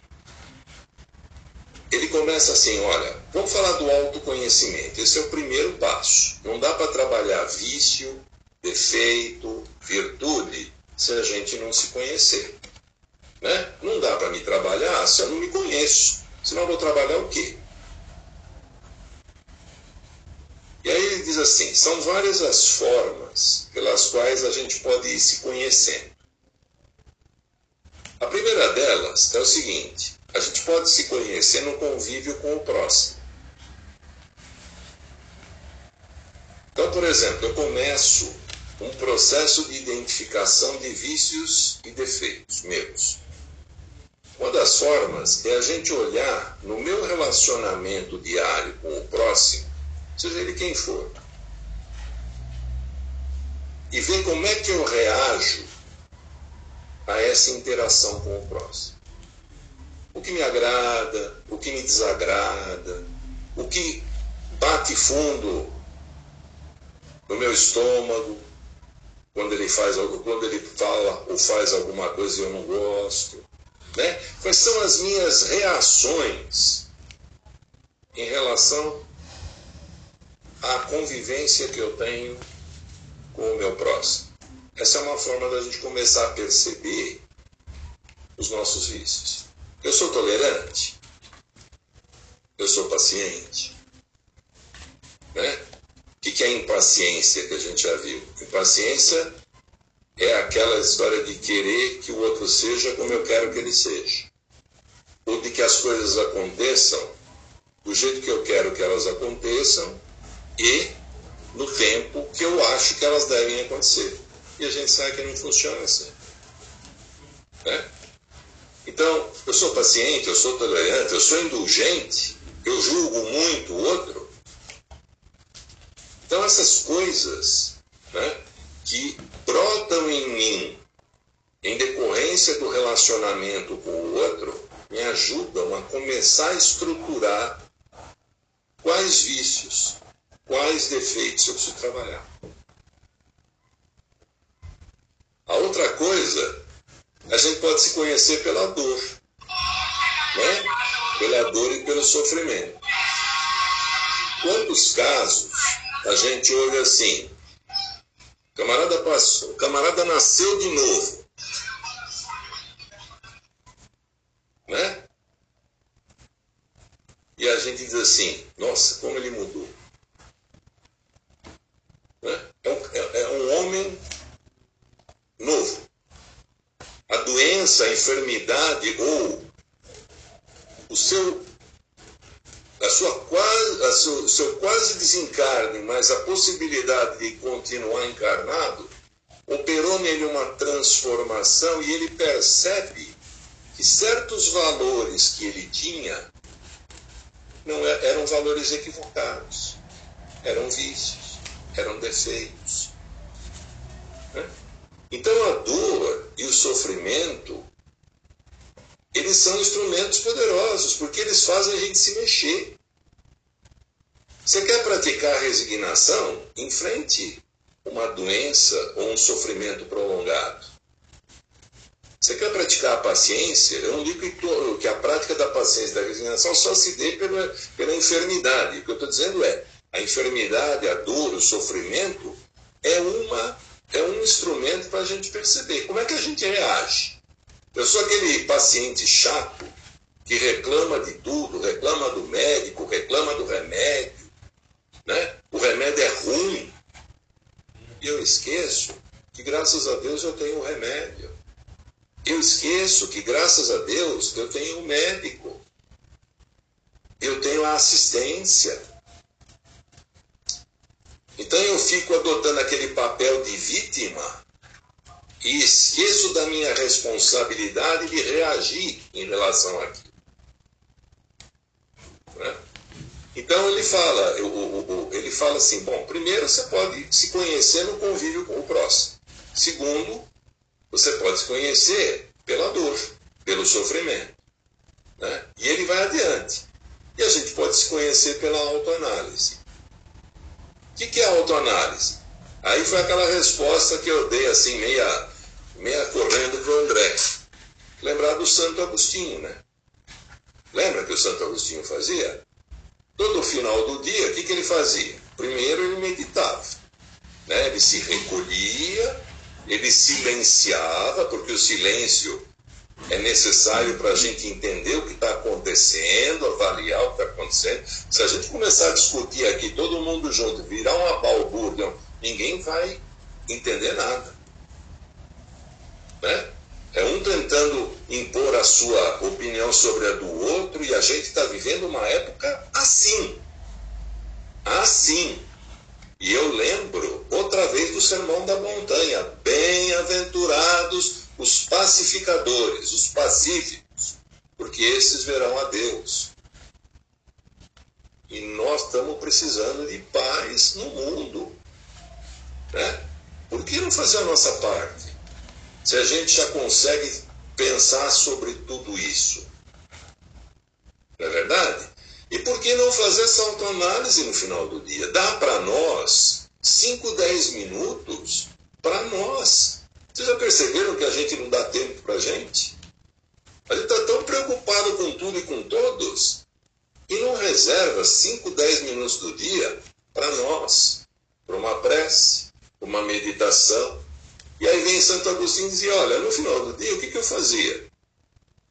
Ele começa assim: olha, vamos falar do autoconhecimento. Esse é o primeiro passo. Não dá para trabalhar vício, defeito, virtude, se a gente não se conhecer. Né? Não dá para me trabalhar se eu não me conheço. Senão eu vou trabalhar o quê? E aí ele diz assim: são várias as formas pelas quais a gente pode ir se conhecendo. A primeira delas é o seguinte: a gente pode se conhecer no convívio com o próximo. Então, por exemplo, eu começo um processo de identificação de vícios e defeitos meus. Uma das formas é a gente olhar no meu relacionamento diário com o próximo, seja ele quem for, e ver como é que eu reajo a essa interação com o próximo. O que me agrada, o que me desagrada, o que bate fundo no meu estômago, quando ele faz quando ele fala ou faz alguma coisa e eu não gosto, né? Quais são as minhas reações em relação à convivência que eu tenho com o meu próximo? Essa é uma forma da gente começar a perceber os nossos vícios. Eu sou tolerante. Eu sou paciente. Né? O que é impaciência que a gente já viu? Impaciência é aquela história de querer que o outro seja como eu quero que ele seja. Ou de que as coisas aconteçam do jeito que eu quero que elas aconteçam e no tempo que eu acho que elas devem acontecer. E a gente sabe que não funciona assim. Né? Então, eu sou paciente, eu sou tolerante, eu sou indulgente, eu julgo muito o outro, então, essas coisas né, que brotam em mim em decorrência do relacionamento com o outro me ajudam a começar a estruturar quais vícios, quais defeitos eu preciso trabalhar. A outra coisa, a gente pode se conhecer pela dor, né? pela dor e pelo sofrimento. Quantos casos a gente ouve assim: camarada passou, camarada nasceu de novo. Né? E a gente diz assim: nossa, como ele mudou. Né? É, um, é, é um homem novo. A doença, a enfermidade ou o seu a sua quase, a seu, seu quase desencarne, mas a possibilidade de continuar encarnado, operou nele uma transformação e ele percebe que certos valores que ele tinha não é, eram valores equivocados, eram vícios, eram defeitos. Né? Então a dor e o sofrimento eles são instrumentos poderosos, porque eles fazem a gente se mexer. Você quer praticar resignação? Enfrente uma doença ou um sofrimento prolongado. Você quer praticar a paciência? Eu não digo que a prática da paciência da resignação só se dê pela, pela enfermidade. O que eu estou dizendo é, a enfermidade, a dor, o sofrimento é, uma, é um instrumento para a gente perceber como é que a gente reage. Eu sou aquele paciente chato que reclama de tudo, reclama do médico, reclama do remédio, né? O remédio é ruim. E eu esqueço que graças a Deus eu tenho o remédio. Eu esqueço que graças a Deus eu tenho o médico. Eu tenho a assistência. Então eu fico adotando aquele papel de vítima e esqueço da minha responsabilidade de reagir em relação àquilo. Né? Então ele fala, ele fala assim, bom, primeiro você pode se conhecer no convívio com o próximo. Segundo, você pode se conhecer pela dor, pelo sofrimento. Né? E ele vai adiante. E a gente pode se conhecer pela autoanálise. O que, que é autoanálise? Aí foi aquela resposta que eu dei assim, meia, meia correndo para o André. Lembrar do Santo Agostinho, né? Lembra que o Santo Agostinho fazia? Todo final do dia, o que, que ele fazia? Primeiro ele meditava. Né? Ele se recolhia, ele silenciava, porque o silêncio é necessário para a gente entender o que está acontecendo, avaliar o que está acontecendo. Se a gente começar a discutir aqui, todo mundo junto, virar uma balbúrdia, ninguém vai entender nada. Né? É um tentando impor a sua opinião sobre a do outro e a gente está vivendo uma época assim. Assim. E eu lembro outra vez do Sermão da Montanha: bem-aventurados os pacificadores, os pacíficos, porque esses verão a Deus. E nós estamos precisando de paz no mundo. Né? Por que não fazer a nossa parte? Se a gente já consegue pensar sobre tudo isso. Não é verdade? E por que não fazer essa autoanálise no final do dia? Dá para nós 5, 10 minutos para nós. Vocês já perceberam que a gente não dá tempo para a gente? A gente está tão preocupado com tudo e com todos e não reserva 5, 10 minutos do dia para nós, para uma prece, uma meditação, e aí vem Santo Agostinho e dizia, olha, no final do dia, o que, que eu fazia?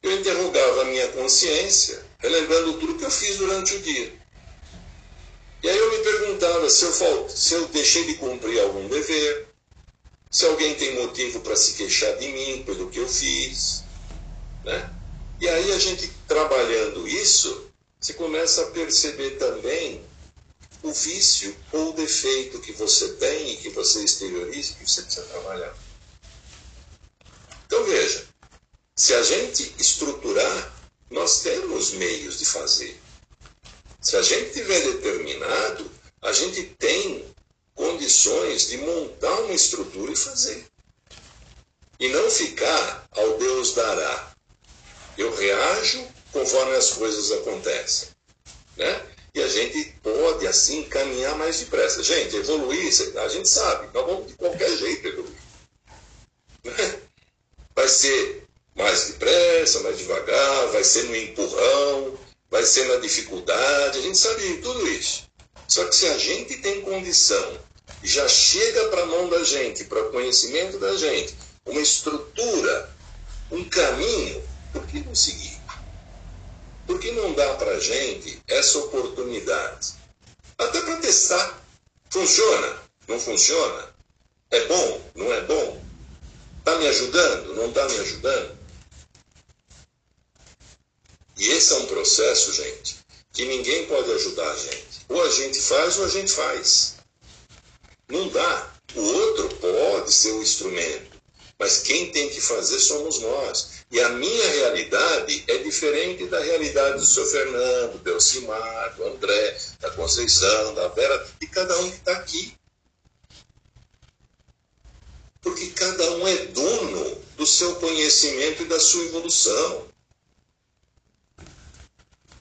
Eu interrogava a minha consciência, relembrando tudo que eu fiz durante o dia. E aí eu me perguntava se eu, se eu deixei de cumprir algum dever, se alguém tem motivo para se queixar de mim pelo que eu fiz. Né? E aí a gente trabalhando isso, você começa a perceber também o vício ou o defeito que você tem e que você exterioriza que você precisa trabalhar. Então veja, se a gente estruturar, nós temos meios de fazer. Se a gente tiver determinado, a gente tem condições de montar uma estrutura e fazer. E não ficar ao Deus dará. Eu reajo conforme as coisas acontecem. Né? E a gente pode, assim, caminhar mais depressa. Gente, evoluir, a gente sabe, nós vamos de qualquer jeito evoluir. Né? Vai ser mais depressa, mais devagar, vai ser no empurrão, vai ser na dificuldade, a gente sabe tudo isso. Só que se a gente tem condição já chega para a mão da gente, para o conhecimento da gente, uma estrutura, um caminho, por que não seguir? Por que não dá para a gente essa oportunidade? Até para testar. Funciona? Não funciona? É bom? Não é bom? Está me ajudando? Não está me ajudando? E esse é um processo, gente, que ninguém pode ajudar a gente. Ou a gente faz ou a gente faz. Não dá. O outro pode ser o instrumento, mas quem tem que fazer somos nós. E a minha realidade é diferente da realidade do seu Fernando, do Elcimar, do André, da Conceição, da Vera, de cada um que está aqui. Porque cada um é dono do seu conhecimento e da sua evolução.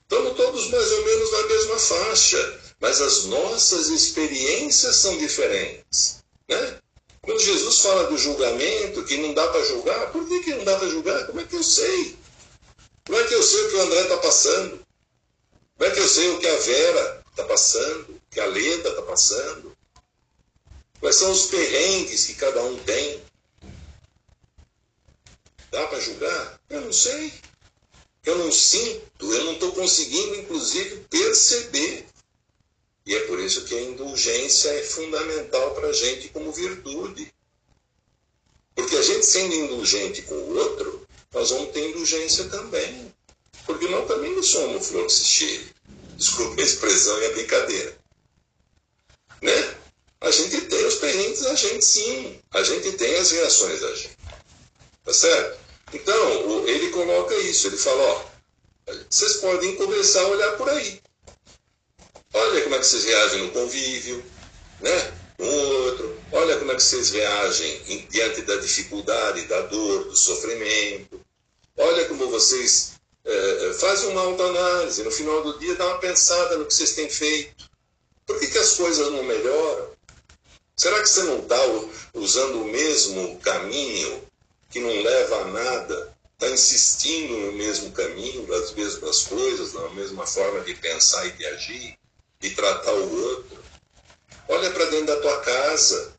Estamos todos mais ou menos na mesma faixa, mas as nossas experiências são diferentes. Né? Quando Jesus fala do julgamento, que não dá para julgar, por que, que não dá para julgar? Como é que eu sei? Como é que eu sei o que o André está passando? Como é que eu sei o que a Vera está passando? O que a Leda está passando? Quais são os perrengues que cada um tem? Dá para julgar? Eu não sei. Eu não sinto, eu não estou conseguindo, inclusive, perceber. E é por isso que a indulgência é fundamental para a gente como virtude. Porque a gente sendo indulgente com o outro, nós vamos ter indulgência também. Porque nós também não somos flor que se. Desculpe a expressão e a brincadeira. Né? A gente tem os perrengues a gente sim. A gente tem as reações da gente. Tá certo? Então, ele coloca isso. Ele fala, ó, vocês podem começar a olhar por aí. Olha como é que vocês reagem no convívio, né? Um outro. Olha como é que vocês reagem diante da dificuldade, da dor, do sofrimento. Olha como vocês é, fazem uma autoanálise. No final do dia, dá uma pensada no que vocês têm feito. Por que, que as coisas não melhoram? Será que você não está usando o mesmo caminho que não leva a nada? Está insistindo no mesmo caminho, das mesmas coisas, na mesma forma de pensar e de agir? E tratar o outro. Olha para dentro da tua casa.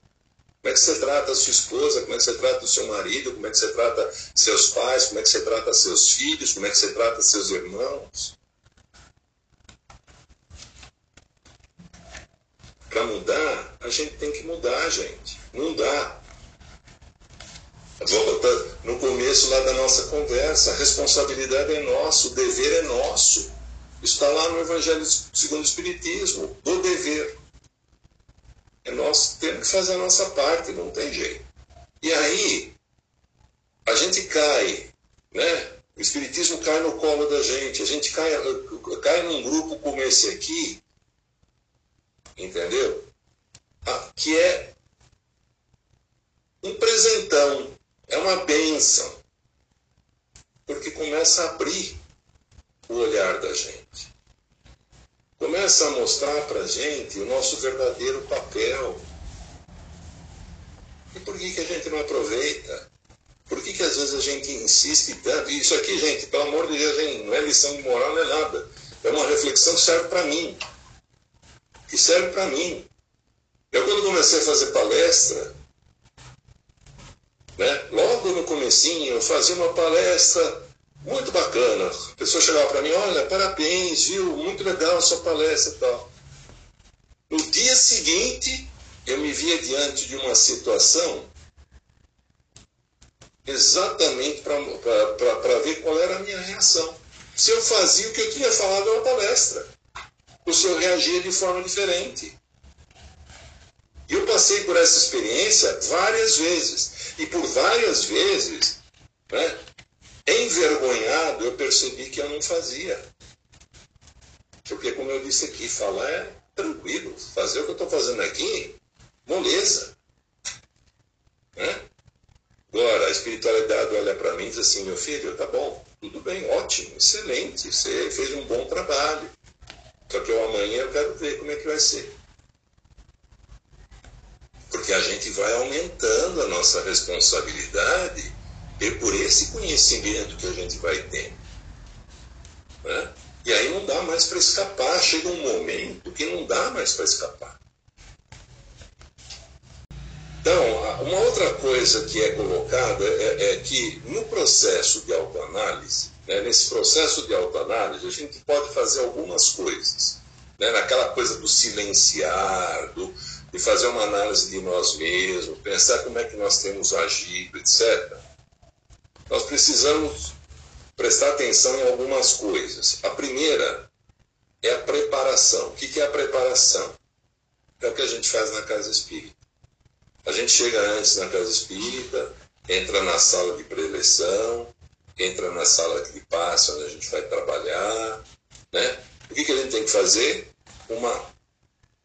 Como é que você trata a sua esposa? Como é que você trata o seu marido? Como é que você trata seus pais? Como é que você trata seus filhos? Como é que você trata seus irmãos? Para mudar, a gente tem que mudar, gente. Não dá. Volta no começo lá da nossa conversa. A responsabilidade é nossa, o dever é nosso. Está lá no Evangelho segundo o Espiritismo, do dever. É nós temos que fazer a nossa parte, não tem jeito. E aí, a gente cai, né? O Espiritismo cai no colo da gente, a gente cai, cai num grupo como esse aqui, entendeu? Ah, que é um presentão, é uma bênção, porque começa a abrir o olhar da gente. Começa a mostrar para a gente o nosso verdadeiro papel. E por que, que a gente não aproveita? Por que, que às vezes a gente insiste tanto? Isso aqui, gente, pelo amor de Deus, hein, não é lição de moral, não é nada. É uma reflexão que serve para mim. Que serve para mim. Eu quando comecei a fazer palestra, né, logo no comecinho, eu fazia uma palestra muito bacana. A pessoa chegava para mim, olha, parabéns, viu? Muito legal a sua palestra e tal. No dia seguinte, eu me via diante de uma situação exatamente para ver qual era a minha reação. Se eu fazia o que eu tinha falado na palestra, ou se eu reagia de forma diferente. E eu passei por essa experiência várias vezes. E por várias vezes, né, envergonhado, eu percebi que eu não fazia. Porque, como eu disse aqui, falar é tranquilo. Fazer o que eu estou fazendo aqui, moleza. Né? Agora, a espiritualidade olha para mim e diz assim: meu filho, tá bom, tudo bem, ótimo, excelente, você fez um bom trabalho. Só que eu, amanhã eu quero ver como é que vai ser. Porque a gente vai aumentando a nossa responsabilidade é por esse conhecimento que a gente vai ter. Né? E aí não dá mais para escapar. Chega um momento que não dá mais para escapar. Então, uma outra coisa que é colocada é, é que no processo de autoanálise, né, nesse processo de autoanálise, a gente pode fazer algumas coisas. Né, naquela coisa do silenciar, do, de fazer uma análise de nós mesmos, pensar como é que nós temos agido, etc nós precisamos prestar atenção em algumas coisas. A primeira é a preparação. O que é a preparação? É o que a gente faz na casa espírita. A gente chega antes na casa espírita, entra na sala de preleção, entra na sala de passe, onde a gente vai trabalhar. Né? O que, a gente tem que fazer? Uma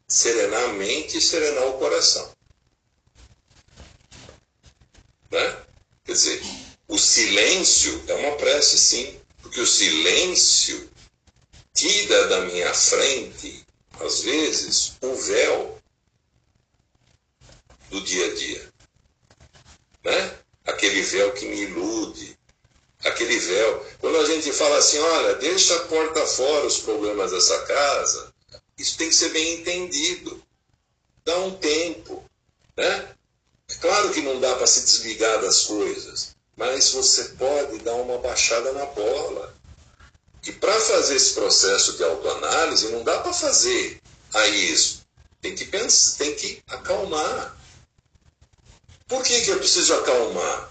serenar a mente e serenar o coração. Né? Quer dizer, o silêncio é uma prece, sim, porque o silêncio tira da minha frente, às vezes, o véu do dia a dia. Né? Aquele véu que me ilude, aquele véu. Quando a gente fala assim, olha, deixa a porta fora os problemas dessa casa, isso tem que ser bem entendido. Dá um tempo. Né? É claro que não dá para se desligar das coisas, mas você pode dar uma baixada na bola. E para fazer esse processo de autoanálise, não dá para fazer a isso. Tem que pensar, tem que acalmar. Por que, que eu preciso acalmar?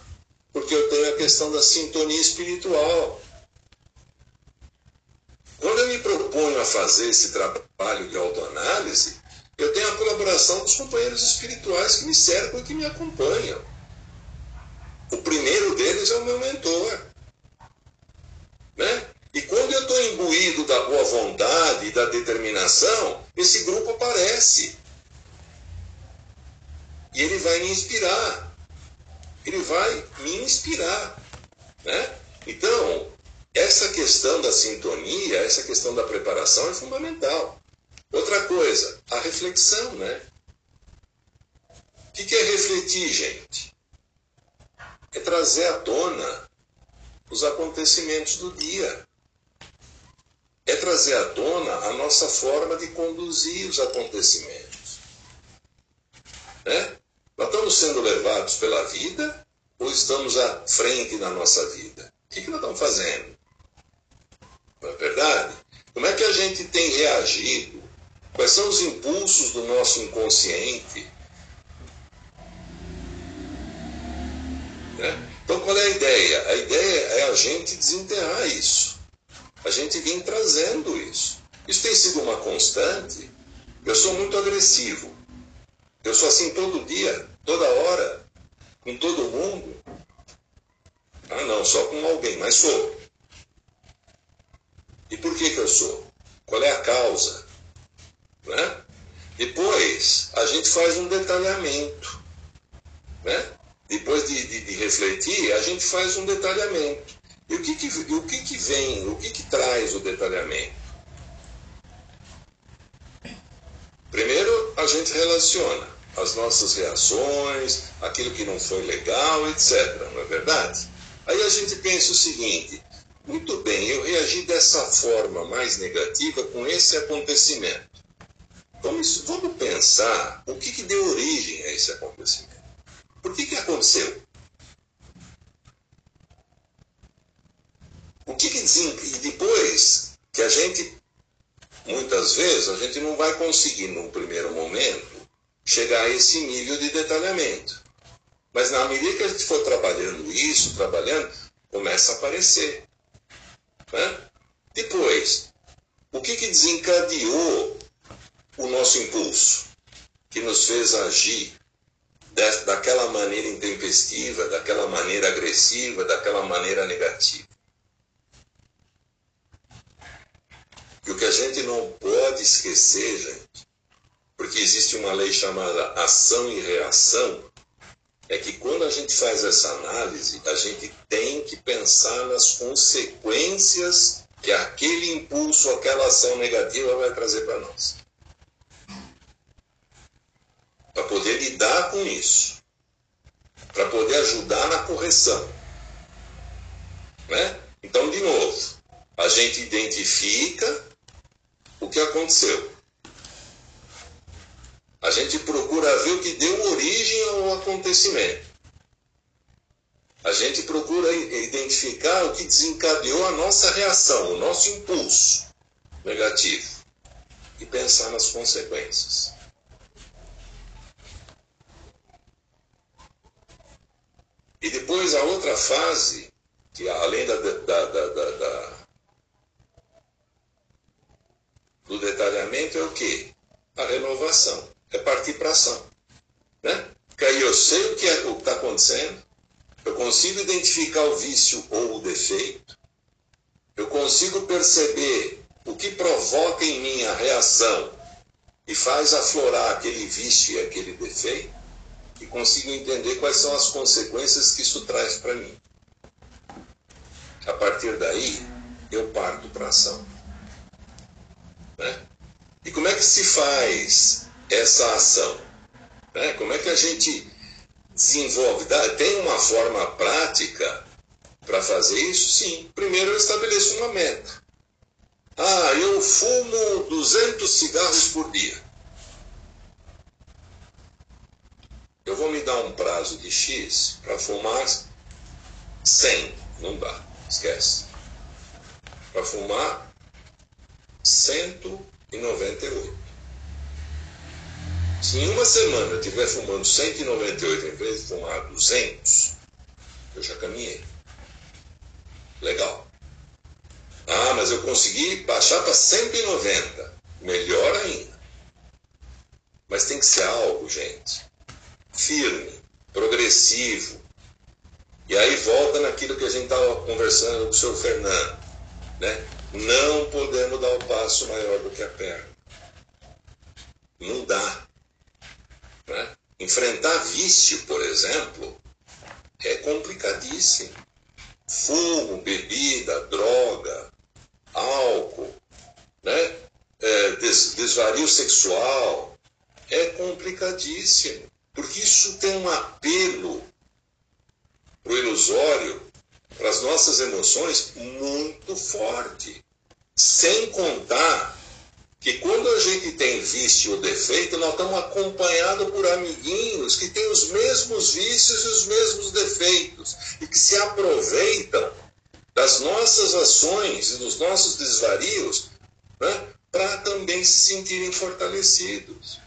Porque eu tenho a questão da sintonia espiritual. Quando eu me proponho a fazer esse trabalho de autoanálise, eu tenho a colaboração dos companheiros espirituais que me cercam e que me acompanham. O primeiro deles é o meu mentor. Né? E quando eu estou imbuído da boa vontade e da determinação, esse grupo aparece. E ele vai me inspirar. Ele vai me inspirar. Né? Então, essa questão da sintonia, essa questão da preparação é fundamental. Outra coisa, a reflexão, né? O que é refletir, gente? É trazer à tona os acontecimentos do dia. É trazer à tona a nossa forma de conduzir os acontecimentos. Né? Nós estamos sendo levados pela vida ou estamos à frente da nossa vida? O que, que nós estamos fazendo? Não é verdade? Como é que a gente tem reagido Quais são os impulsos do nosso inconsciente? Né? Então, qual é a ideia? A ideia é a gente desenterrar isso. A gente vem trazendo isso. Isso tem sido uma constante. Eu sou muito agressivo. Eu sou assim todo dia, toda hora, com todo mundo. Ah, não, só com alguém, mas sou. E por que, que eu sou? Qual é a causa? Né? Depois, a gente faz um detalhamento. Né? Depois de, de, de refletir, a gente faz um detalhamento. E o que, que, o que, que vem, o que, que traz o detalhamento? Primeiro, a gente relaciona as nossas reações, aquilo que não foi legal, etc. Não é verdade? Aí a gente pensa o seguinte: muito bem, eu reagi dessa forma mais negativa com esse acontecimento. Vamos, vamos pensar o que, que deu origem a esse acontecimento. Por que, que aconteceu? O que, que e depois que a gente, muitas vezes, a gente não vai conseguir, num primeiro momento, chegar a esse nível de detalhamento. Mas na medida que a gente for trabalhando isso, trabalhando, começa a aparecer. Né? Depois, o que, que desencadeou o nosso impulso, que nos fez agir daquela maneira intempestiva, daquela maneira agressiva, daquela maneira negativa. E o que a gente não pode esquecer, gente, porque existe uma lei chamada ação e reação, é que quando a gente faz essa análise, a gente tem que pensar nas consequências que aquele impulso, aquela ação negativa vai trazer para nós para poder lidar com isso, para poder ajudar na correção. Né? Então, de novo, a gente identifica o que aconteceu. A gente procura ver o que deu origem ao acontecimento. A gente procura identificar o que desencadeou a nossa reação, o nosso impulso negativo e pensar nas consequências. E depois a outra fase, que além da, da, da, da do detalhamento, é o quê? A renovação. É partir para ação. Né? Porque aí eu sei o que é, está acontecendo, eu consigo identificar o vício ou o defeito, eu consigo perceber o que provoca em mim a reação e faz aflorar aquele vício e aquele defeito, e consigo entender quais são as consequências que isso traz para mim. A partir daí, eu parto para ação. Né? E como é que se faz essa ação? Né? Como é que a gente desenvolve? Tem uma forma prática para fazer isso? Sim. Primeiro eu estabeleço uma meta. Ah, eu fumo 200 cigarros por dia. Eu vou me dar um prazo de X para fumar 100. Não dá, esquece. Para fumar 198. Se em uma semana eu estiver fumando 198 em vez de fumar 200, eu já caminhei. Legal. Ah, mas eu consegui baixar para 190. Melhor ainda. Mas tem que ser algo, gente, firme, progressivo. E aí volta naquilo que a gente estava conversando com o senhor Fernando. Né? Não podemos dar o um passo maior do que a perna. Não dá. Né? Enfrentar vício, por exemplo, é complicadíssimo. Fumo, bebida, droga, álcool, né? É, des, desvario sexual, é complicadíssimo, porque isso tem um apelo para o ilusório, para as nossas emoções, muito forte. Sem contar que quando a gente tem vício ou defeito, nós estamos acompanhados por amiguinhos que têm os mesmos vícios e os mesmos defeitos e que se aproveitam das nossas ações e dos nossos desvarios né, para também se sentirem fortalecidos.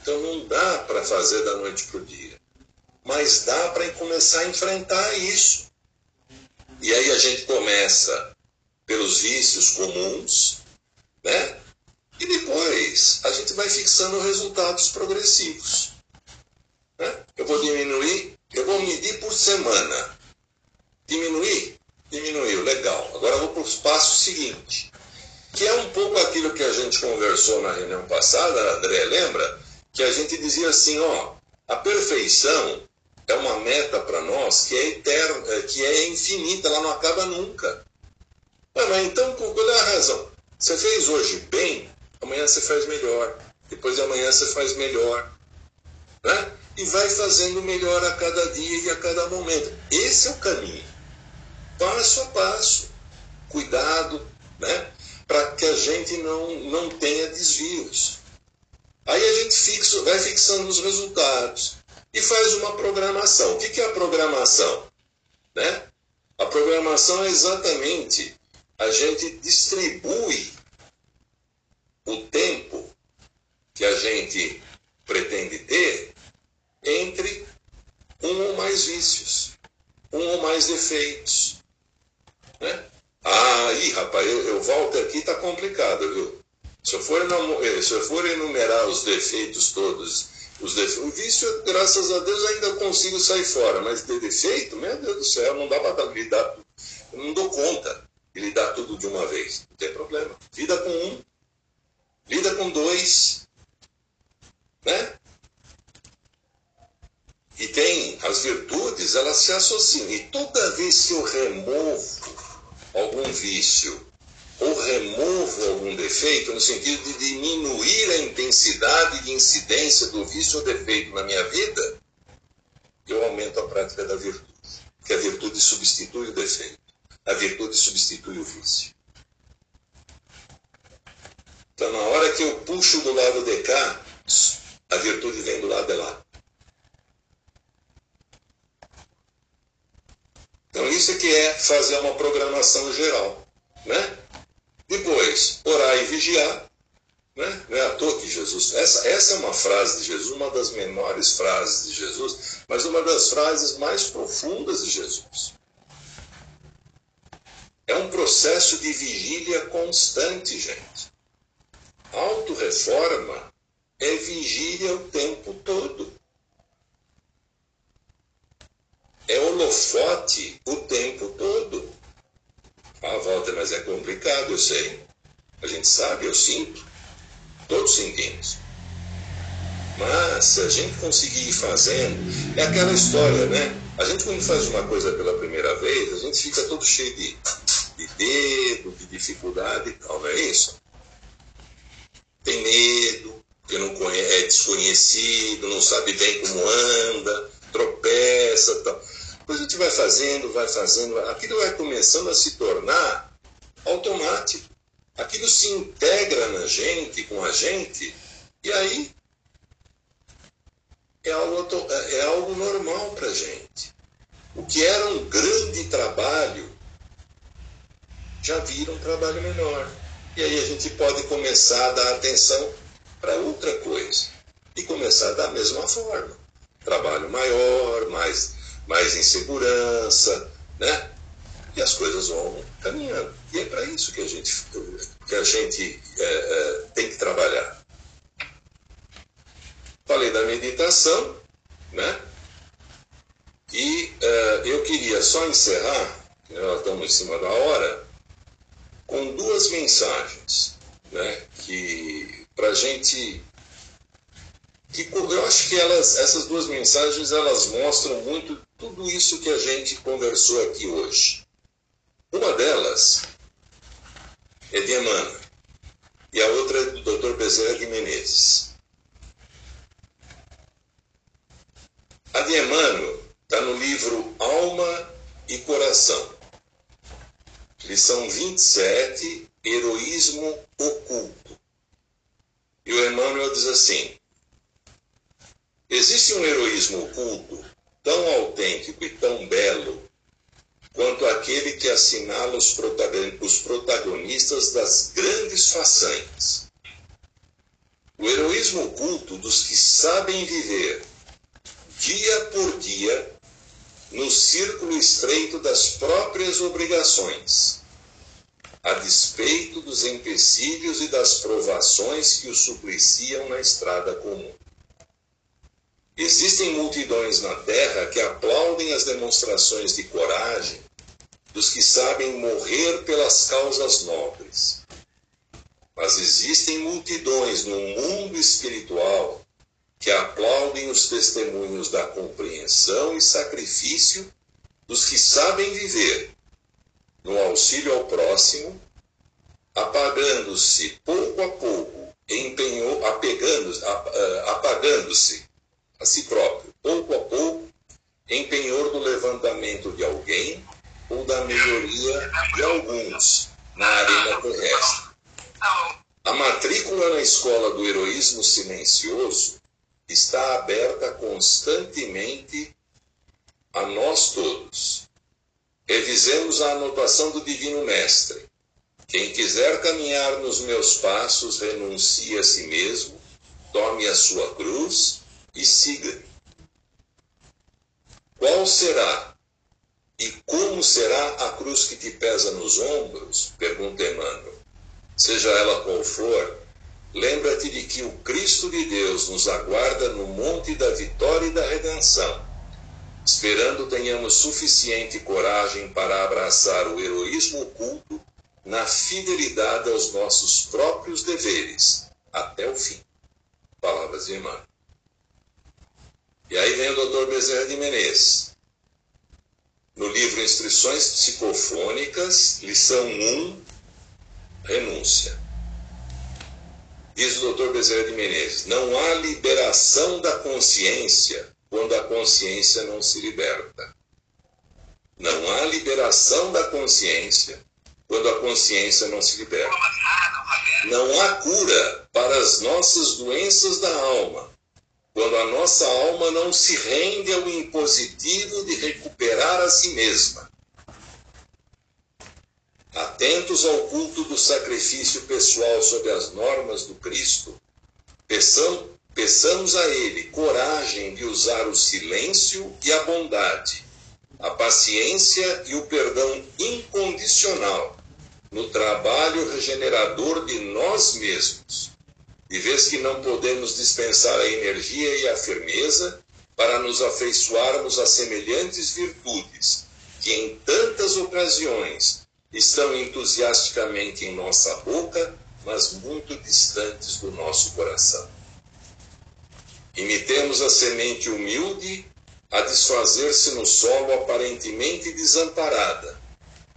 Então não dá para fazer da noite para o dia, mas dá para começar a enfrentar isso. E aí a gente começa pelos vícios comuns, né? E depois a gente vai fixando resultados progressivos. Né? Eu vou diminuir, eu vou medir por semana. Diminuir? Diminuiu, legal. Agora eu vou para o passo seguinte, que é um pouco aquilo que a gente conversou na reunião passada, André, lembra? Que a gente dizia assim, ó, a perfeição é uma meta para nós que é eterna, é, que é infinita, ela não acaba nunca. Mas então, qual é a razão? Você fez hoje bem, amanhã você faz melhor, depois de amanhã você faz melhor. Né? E vai fazendo melhor a cada dia e a cada momento. Esse é o caminho. Passo a passo. Cuidado, né? Para que a gente não, não tenha desvios. Aí a gente fixa, vai fixando os resultados e faz uma programação. O que é a programação? Né? A programação é exatamente a gente distribui o tempo que a gente pretende ter entre um ou mais vícios, um ou mais defeitos. Né? Ah, ih, rapaz, eu, eu volto aqui, tá complicado, viu? Se eu, for, eh, se eu for enumerar os defeitos todos, os defeitos, o vício, graças a Deus, ainda consigo sair fora, mas de defeito, meu Deus do céu, não dá para lidar, eu não dou conta de lidar tudo de uma vez. Não tem problema. Vida com um, lida com dois, né? E tem as virtudes, elas se associam. E toda vez que eu removo algum vício ou removo algum defeito, no sentido de diminuir a intensidade de incidência do vício ou defeito na minha vida, eu aumento a prática da virtude. Que a virtude substitui o defeito. A virtude substitui o vício. Então, na hora que eu puxo do lado de cá, a virtude vem do lado de lá. Então, isso é que é fazer uma programação geral. Né? Orar e vigiar. Né? Não é à toa que Jesus. Essa, essa é uma frase de Jesus, uma das menores frases de Jesus, mas uma das frases mais profundas de Jesus. É um processo de vigília constante, gente. Autorreforma é vigília o tempo todo. É holofote o tempo todo. Ah, Walter, mas é complicado, eu sei. A gente sabe, eu sinto. Todos sentimos. Mas se a gente conseguir ir fazendo, é aquela história, né? A gente quando faz uma coisa pela primeira vez, a gente fica todo cheio de, de dedo, de dificuldade e tal, não é isso? tem medo, porque não conhece, é desconhecido, não sabe bem como anda, tropeça tal. Depois a gente vai fazendo, vai fazendo, aquilo vai começando a se tornar automático. Aquilo se integra na gente, com a gente, e aí é algo, é algo normal para a gente. O que era um grande trabalho já vira um trabalho menor. E aí a gente pode começar a dar atenção para outra coisa. E começar da mesma forma. Trabalho maior, mais, mais insegurança, né? E as coisas vão caminhando. E é para isso que a gente, que a gente é, é, tem que trabalhar. Falei da meditação, né? E uh, eu queria só encerrar, nós estamos em cima da hora, com duas mensagens, né? Que para a gente que eu acho que elas, essas duas mensagens elas mostram muito tudo isso que a gente conversou aqui hoje. Uma delas é de Emmanuel e a outra é do Dr. Bezerra de Menezes. A de Emmanuel está no livro Alma e Coração, lição 27, Heroísmo Oculto. E o Emmanuel diz assim: Existe um heroísmo oculto tão autêntico e tão belo quanto aquele que assinala os protagonistas das grandes façanhas. O heroísmo oculto dos que sabem viver dia por dia no círculo estreito das próprias obrigações, a despeito dos empecilhos e das provações que o supliciam na estrada comum. Existem multidões na terra que aplaudem as demonstrações de coragem dos que sabem morrer pelas causas nobres. Mas existem multidões no mundo espiritual que aplaudem os testemunhos da compreensão e sacrifício dos que sabem viver no auxílio ao próximo, apagando-se pouco a pouco, apegando, apagando-se a si próprio, pouco a pouco, em penhor do levantamento de alguém ou da melhoria de alguns na arena terrestre. A matrícula na escola do heroísmo silencioso está aberta constantemente a nós todos. Revisemos a anotação do Divino Mestre. Quem quiser caminhar nos meus passos, renuncie a si mesmo, tome a sua cruz e siga-me. Qual será e como será a cruz que te pesa nos ombros? Pergunta Emmanuel. Seja ela qual for, lembra-te de que o Cristo de Deus nos aguarda no monte da vitória e da redenção, esperando tenhamos suficiente coragem para abraçar o heroísmo oculto na fidelidade aos nossos próprios deveres, até o fim. Palavras de Emmanuel. E aí vem o doutor Bezerra de Menezes. No livro Instruções Psicofônicas, lição 1, renúncia. Diz o doutor Bezerra de Menezes: não há liberação da consciência quando a consciência não se liberta. Não há liberação da consciência quando a consciência não se liberta. Não há cura para as nossas doenças da alma quando a nossa alma não se rende ao impositivo de recuperar a si mesma. Atentos ao culto do sacrifício pessoal sob as normas do Cristo, peçam, peçamos a Ele coragem de usar o silêncio e a bondade, a paciência e o perdão incondicional no trabalho regenerador de nós mesmos de vez que não podemos dispensar a energia e a firmeza para nos afeiçoarmos a semelhantes virtudes que em tantas ocasiões estão entusiasticamente em nossa boca, mas muito distantes do nosso coração. Imitemos a semente humilde a desfazer-se no solo aparentemente desamparada,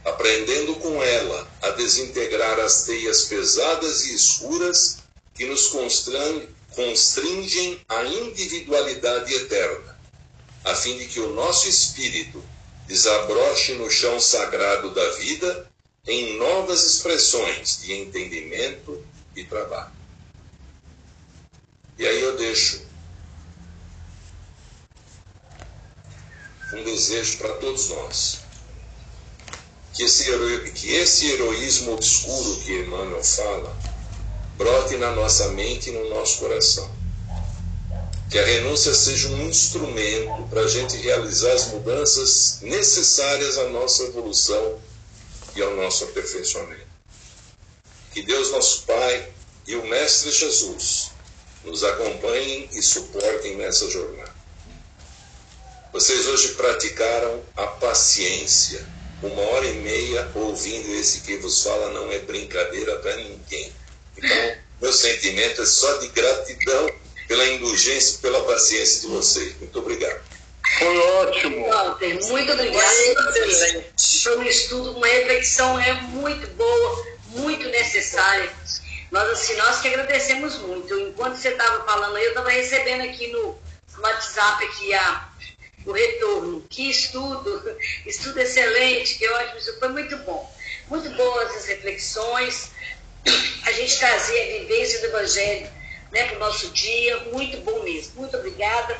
aprendendo com ela a desintegrar as teias pesadas e escuras que nos constringem à individualidade eterna, a fim de que o nosso espírito desabroche no chão sagrado da vida em novas expressões de entendimento e trabalho. E aí eu deixo um desejo para todos nós. Que esse, que esse heroísmo obscuro que Emmanuel fala brote na nossa mente e no nosso coração. Que a renúncia seja um instrumento para a gente realizar as mudanças necessárias à nossa evolução e ao nosso aperfeiçoamento. Que Deus, nosso Pai, e o Mestre Jesus nos acompanhem e suportem nessa jornada. Vocês hoje praticaram a paciência. Uma hora e meia ouvindo esse que vos fala não é brincadeira para ninguém. Então, meu sentimento é só de gratidão pela indulgência e pela paciência de vocês. Muito obrigado. Foi ótimo. Walter, muito. Excelente. Foi um estudo, uma reflexão é muito boa, muito necessária. Nós, assim, nós que agradecemos muito. Enquanto você estava falando aí, eu estava recebendo aqui no WhatsApp aqui a o retorno. Que estudo, estudo excelente, que ótimo, isso foi muito bom. Muito boas as reflexões, a gente trazer a vivência do Evangelho né, para o nosso dia, muito bom mesmo. Muito obrigada.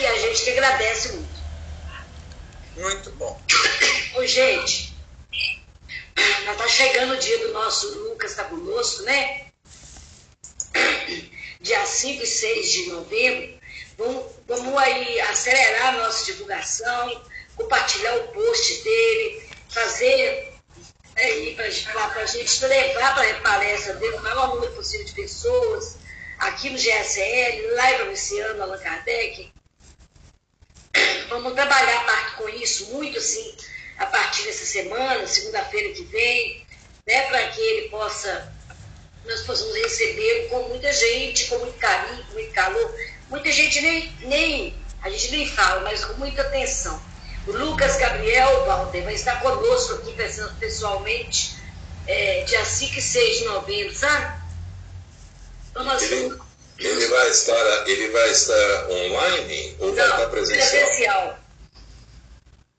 E a gente que agradece muito. Muito bom. Ô, gente, já está chegando o dia do nosso Lucas está conosco, né? Dia 5 e 6 de novembro. Vamos, vamos aí acelerar a nossa divulgação, compartilhar o post dele, fazer aí para a gente levar para a palestra dele o maior número possível de pessoas, aqui no GSL, lá em Luciano, Allan Kardec. Vamos trabalhar com isso muito assim a partir dessa semana, segunda-feira que vem, né, para que ele possa, nós possamos receber com muita gente, com muito carinho, com muito calor, Muita gente nem, nem, a gente nem fala, mas com muita atenção. O Lucas Gabriel Walter vai estar conosco aqui pessoalmente, é, dia 5 e 6 de novembro, sabe? Nós ele, vamos... ele, vai estar, ele vai estar online ou Não, vai estar presencial? Presencial.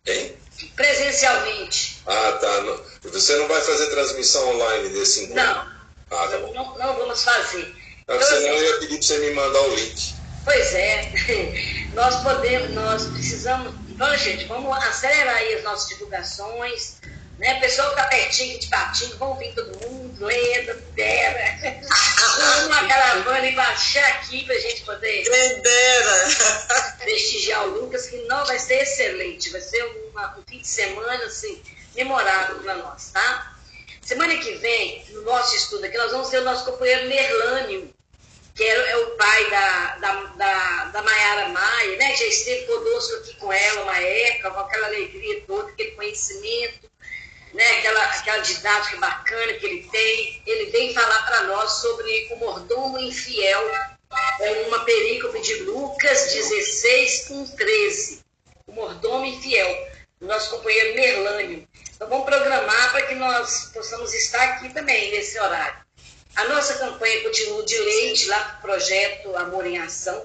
Hein? Presencialmente. Ah, tá. Você não vai fazer transmissão online desse encontro? Não. Ah, tá não, não, não, vamos fazer. Ah, então, senão assim, eu ia pedir para você me mandar o link. Pois é, nós podemos, nós precisamos. Então, gente, vamos acelerar aí as nossas divulgações. Né? Pessoal que está pertinho de patinho, vamos vir todo mundo, Leda, Dera, uma caravana e baixar aqui para a gente poder dera. prestigiar o Lucas, que não vai ser excelente, vai ser uma, um fim de semana assim, memorável para nós, tá? Semana que vem, no nosso estudo aqui, nós vamos ter o nosso companheiro Merlânio, que é, é o pai da, da, da, da Maiara Maia, né? Já esteve conosco aqui com ela uma época, com aquela alegria toda, aquele conhecimento, né? aquela, aquela didática bacana que ele tem. Ele vem falar para nós sobre o mordomo infiel, é uma perícope de Lucas 16, 1, 13. O mordomo infiel, o nosso companheiro Merlânio. Então vamos programar para que nós possamos estar aqui também nesse horário. A nossa campanha continua de leite lá para o projeto Amor em Ação.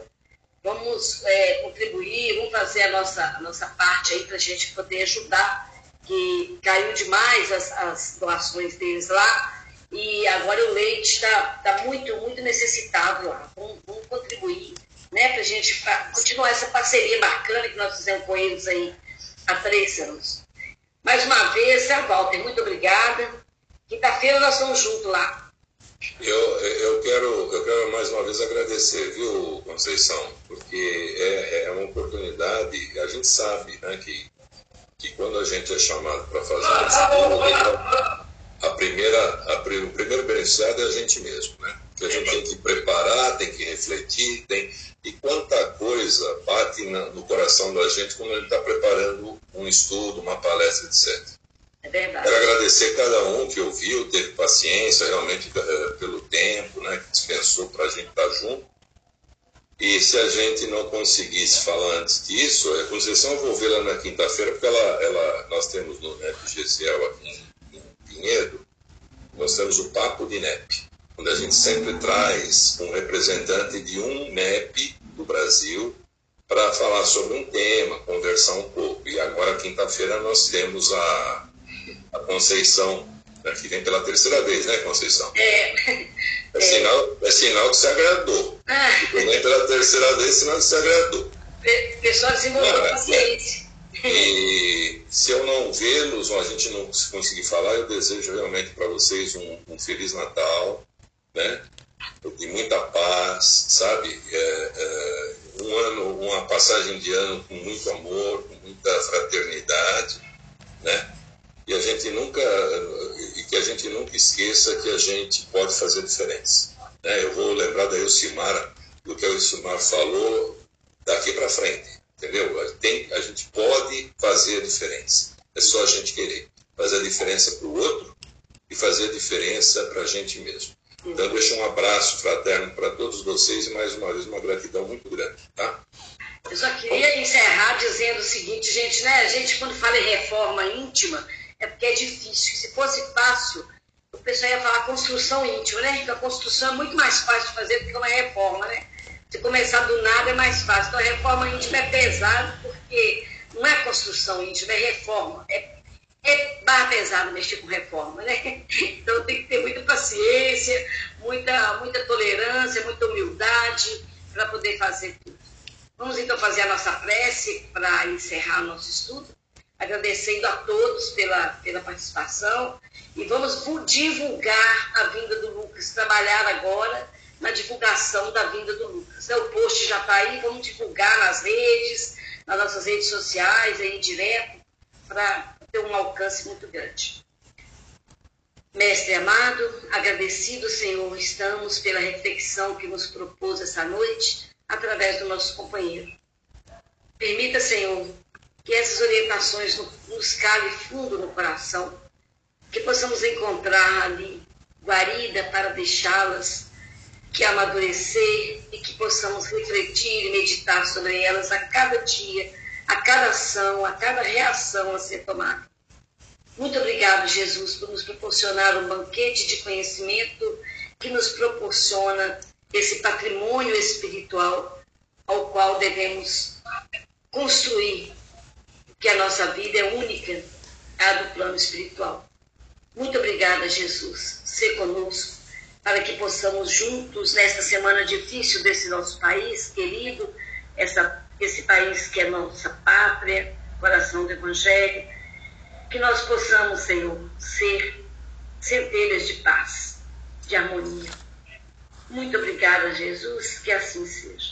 Vamos é, contribuir, vamos fazer a nossa, a nossa parte aí para a gente poder ajudar, que caiu demais as, as doações deles lá e agora o leite está tá muito, muito necessitado lá. Vamos, vamos contribuir né, para a gente continuar essa parceria bacana que nós fizemos com eles aí há três anos. Mais uma vez, Walter, muito obrigada. Quinta-feira nós estamos juntos lá. Eu, eu, quero, eu quero mais uma vez agradecer, viu, Conceição? Porque é, é uma oportunidade, a gente sabe né, que, que quando a gente é chamado para fazer um estudo, a primeira, a, o primeiro beneficiado é a gente mesmo, né? Que a gente tem que preparar, tem que refletir, tem, e quanta coisa bate na, no coração da gente quando a gente está preparando um estudo, uma palestra, etc. É verdade. Quero agradecer cada um que ouviu, teve paciência realmente eh, pelo tempo, né, que dispensou para a gente estar tá junto. E se a gente não conseguisse falar antes disso, a Conceição eu vou lá na quinta-feira, porque ela, ela, nós temos no NEP GCL aqui em, em Pinheiro, nós temos o Papo de NEP. onde a gente sempre traz um representante de um MEP do Brasil para falar sobre um tema, conversar um pouco. E agora, quinta-feira, nós temos a, a Conceição, né, que vem pela terceira vez, né, Conceição? É. É, Sinal, é sinal que se agradou. Ah, Vem pela terceira vez, sinal que se agradou. o pessoal desenvolveu é- paciência. E se eu não vê-los, ou a gente não conseguir falar, eu desejo realmente para vocês um, um Feliz Natal, né? De muita paz, sabe? É, é, um ano, uma passagem de ano com muito amor, com muita fraternidade, né? A gente nunca, e que a gente nunca esqueça que a gente pode fazer diferença. Né? Eu vou lembrar da Elcimara, do que a Elcimar falou daqui para frente, entendeu? Tem, a gente pode fazer a diferença. É só a gente querer fazer a diferença para o outro e fazer a diferença para a gente mesmo. Então, deixo um abraço fraterno para todos vocês e mais uma vez uma gratidão muito grande, tá? Eu só queria encerrar dizendo o seguinte, gente, né? A gente, quando fala em reforma íntima, é porque é difícil. Se fosse fácil, o pessoal ia falar construção íntima, né? Porque a construção é muito mais fácil de fazer do que uma reforma, né? Se começar do nada é mais fácil. Então, a reforma íntima é pesada porque não é construção íntima, é reforma. É, é barra pesada mexer com reforma, né? Então, tem que ter muita paciência, muita, muita tolerância, muita humildade para poder fazer tudo. Vamos então fazer a nossa prece para encerrar nosso estudo, agradecendo a todos pela, pela participação e vamos divulgar a vinda do Lucas, trabalhar agora na divulgação da vinda do Lucas. O post já está aí, vamos divulgar nas redes, nas nossas redes sociais, aí direto, para ter um alcance muito grande. Mestre amado, agradecido, Senhor, estamos pela reflexão que nos propôs essa noite através do nosso companheiro. Permita, Senhor, que essas orientações nos calem fundo no coração, que possamos encontrar ali guarida para deixá-las, que amadurecer e que possamos refletir e meditar sobre elas a cada dia, a cada ação, a cada reação a ser tomada. Muito obrigado, Jesus, por nos proporcionar um banquete de conhecimento que nos proporciona esse patrimônio espiritual ao qual devemos construir, que a nossa vida é única, a do plano espiritual. Muito obrigada, Jesus. Ser conosco, para que possamos juntos, nesta semana difícil desse nosso país querido, essa, esse país que é nossa pátria, coração do Evangelho, que nós possamos, Senhor, ser centelhas de paz, de harmonia. Muito obrigada, Jesus, que assim seja.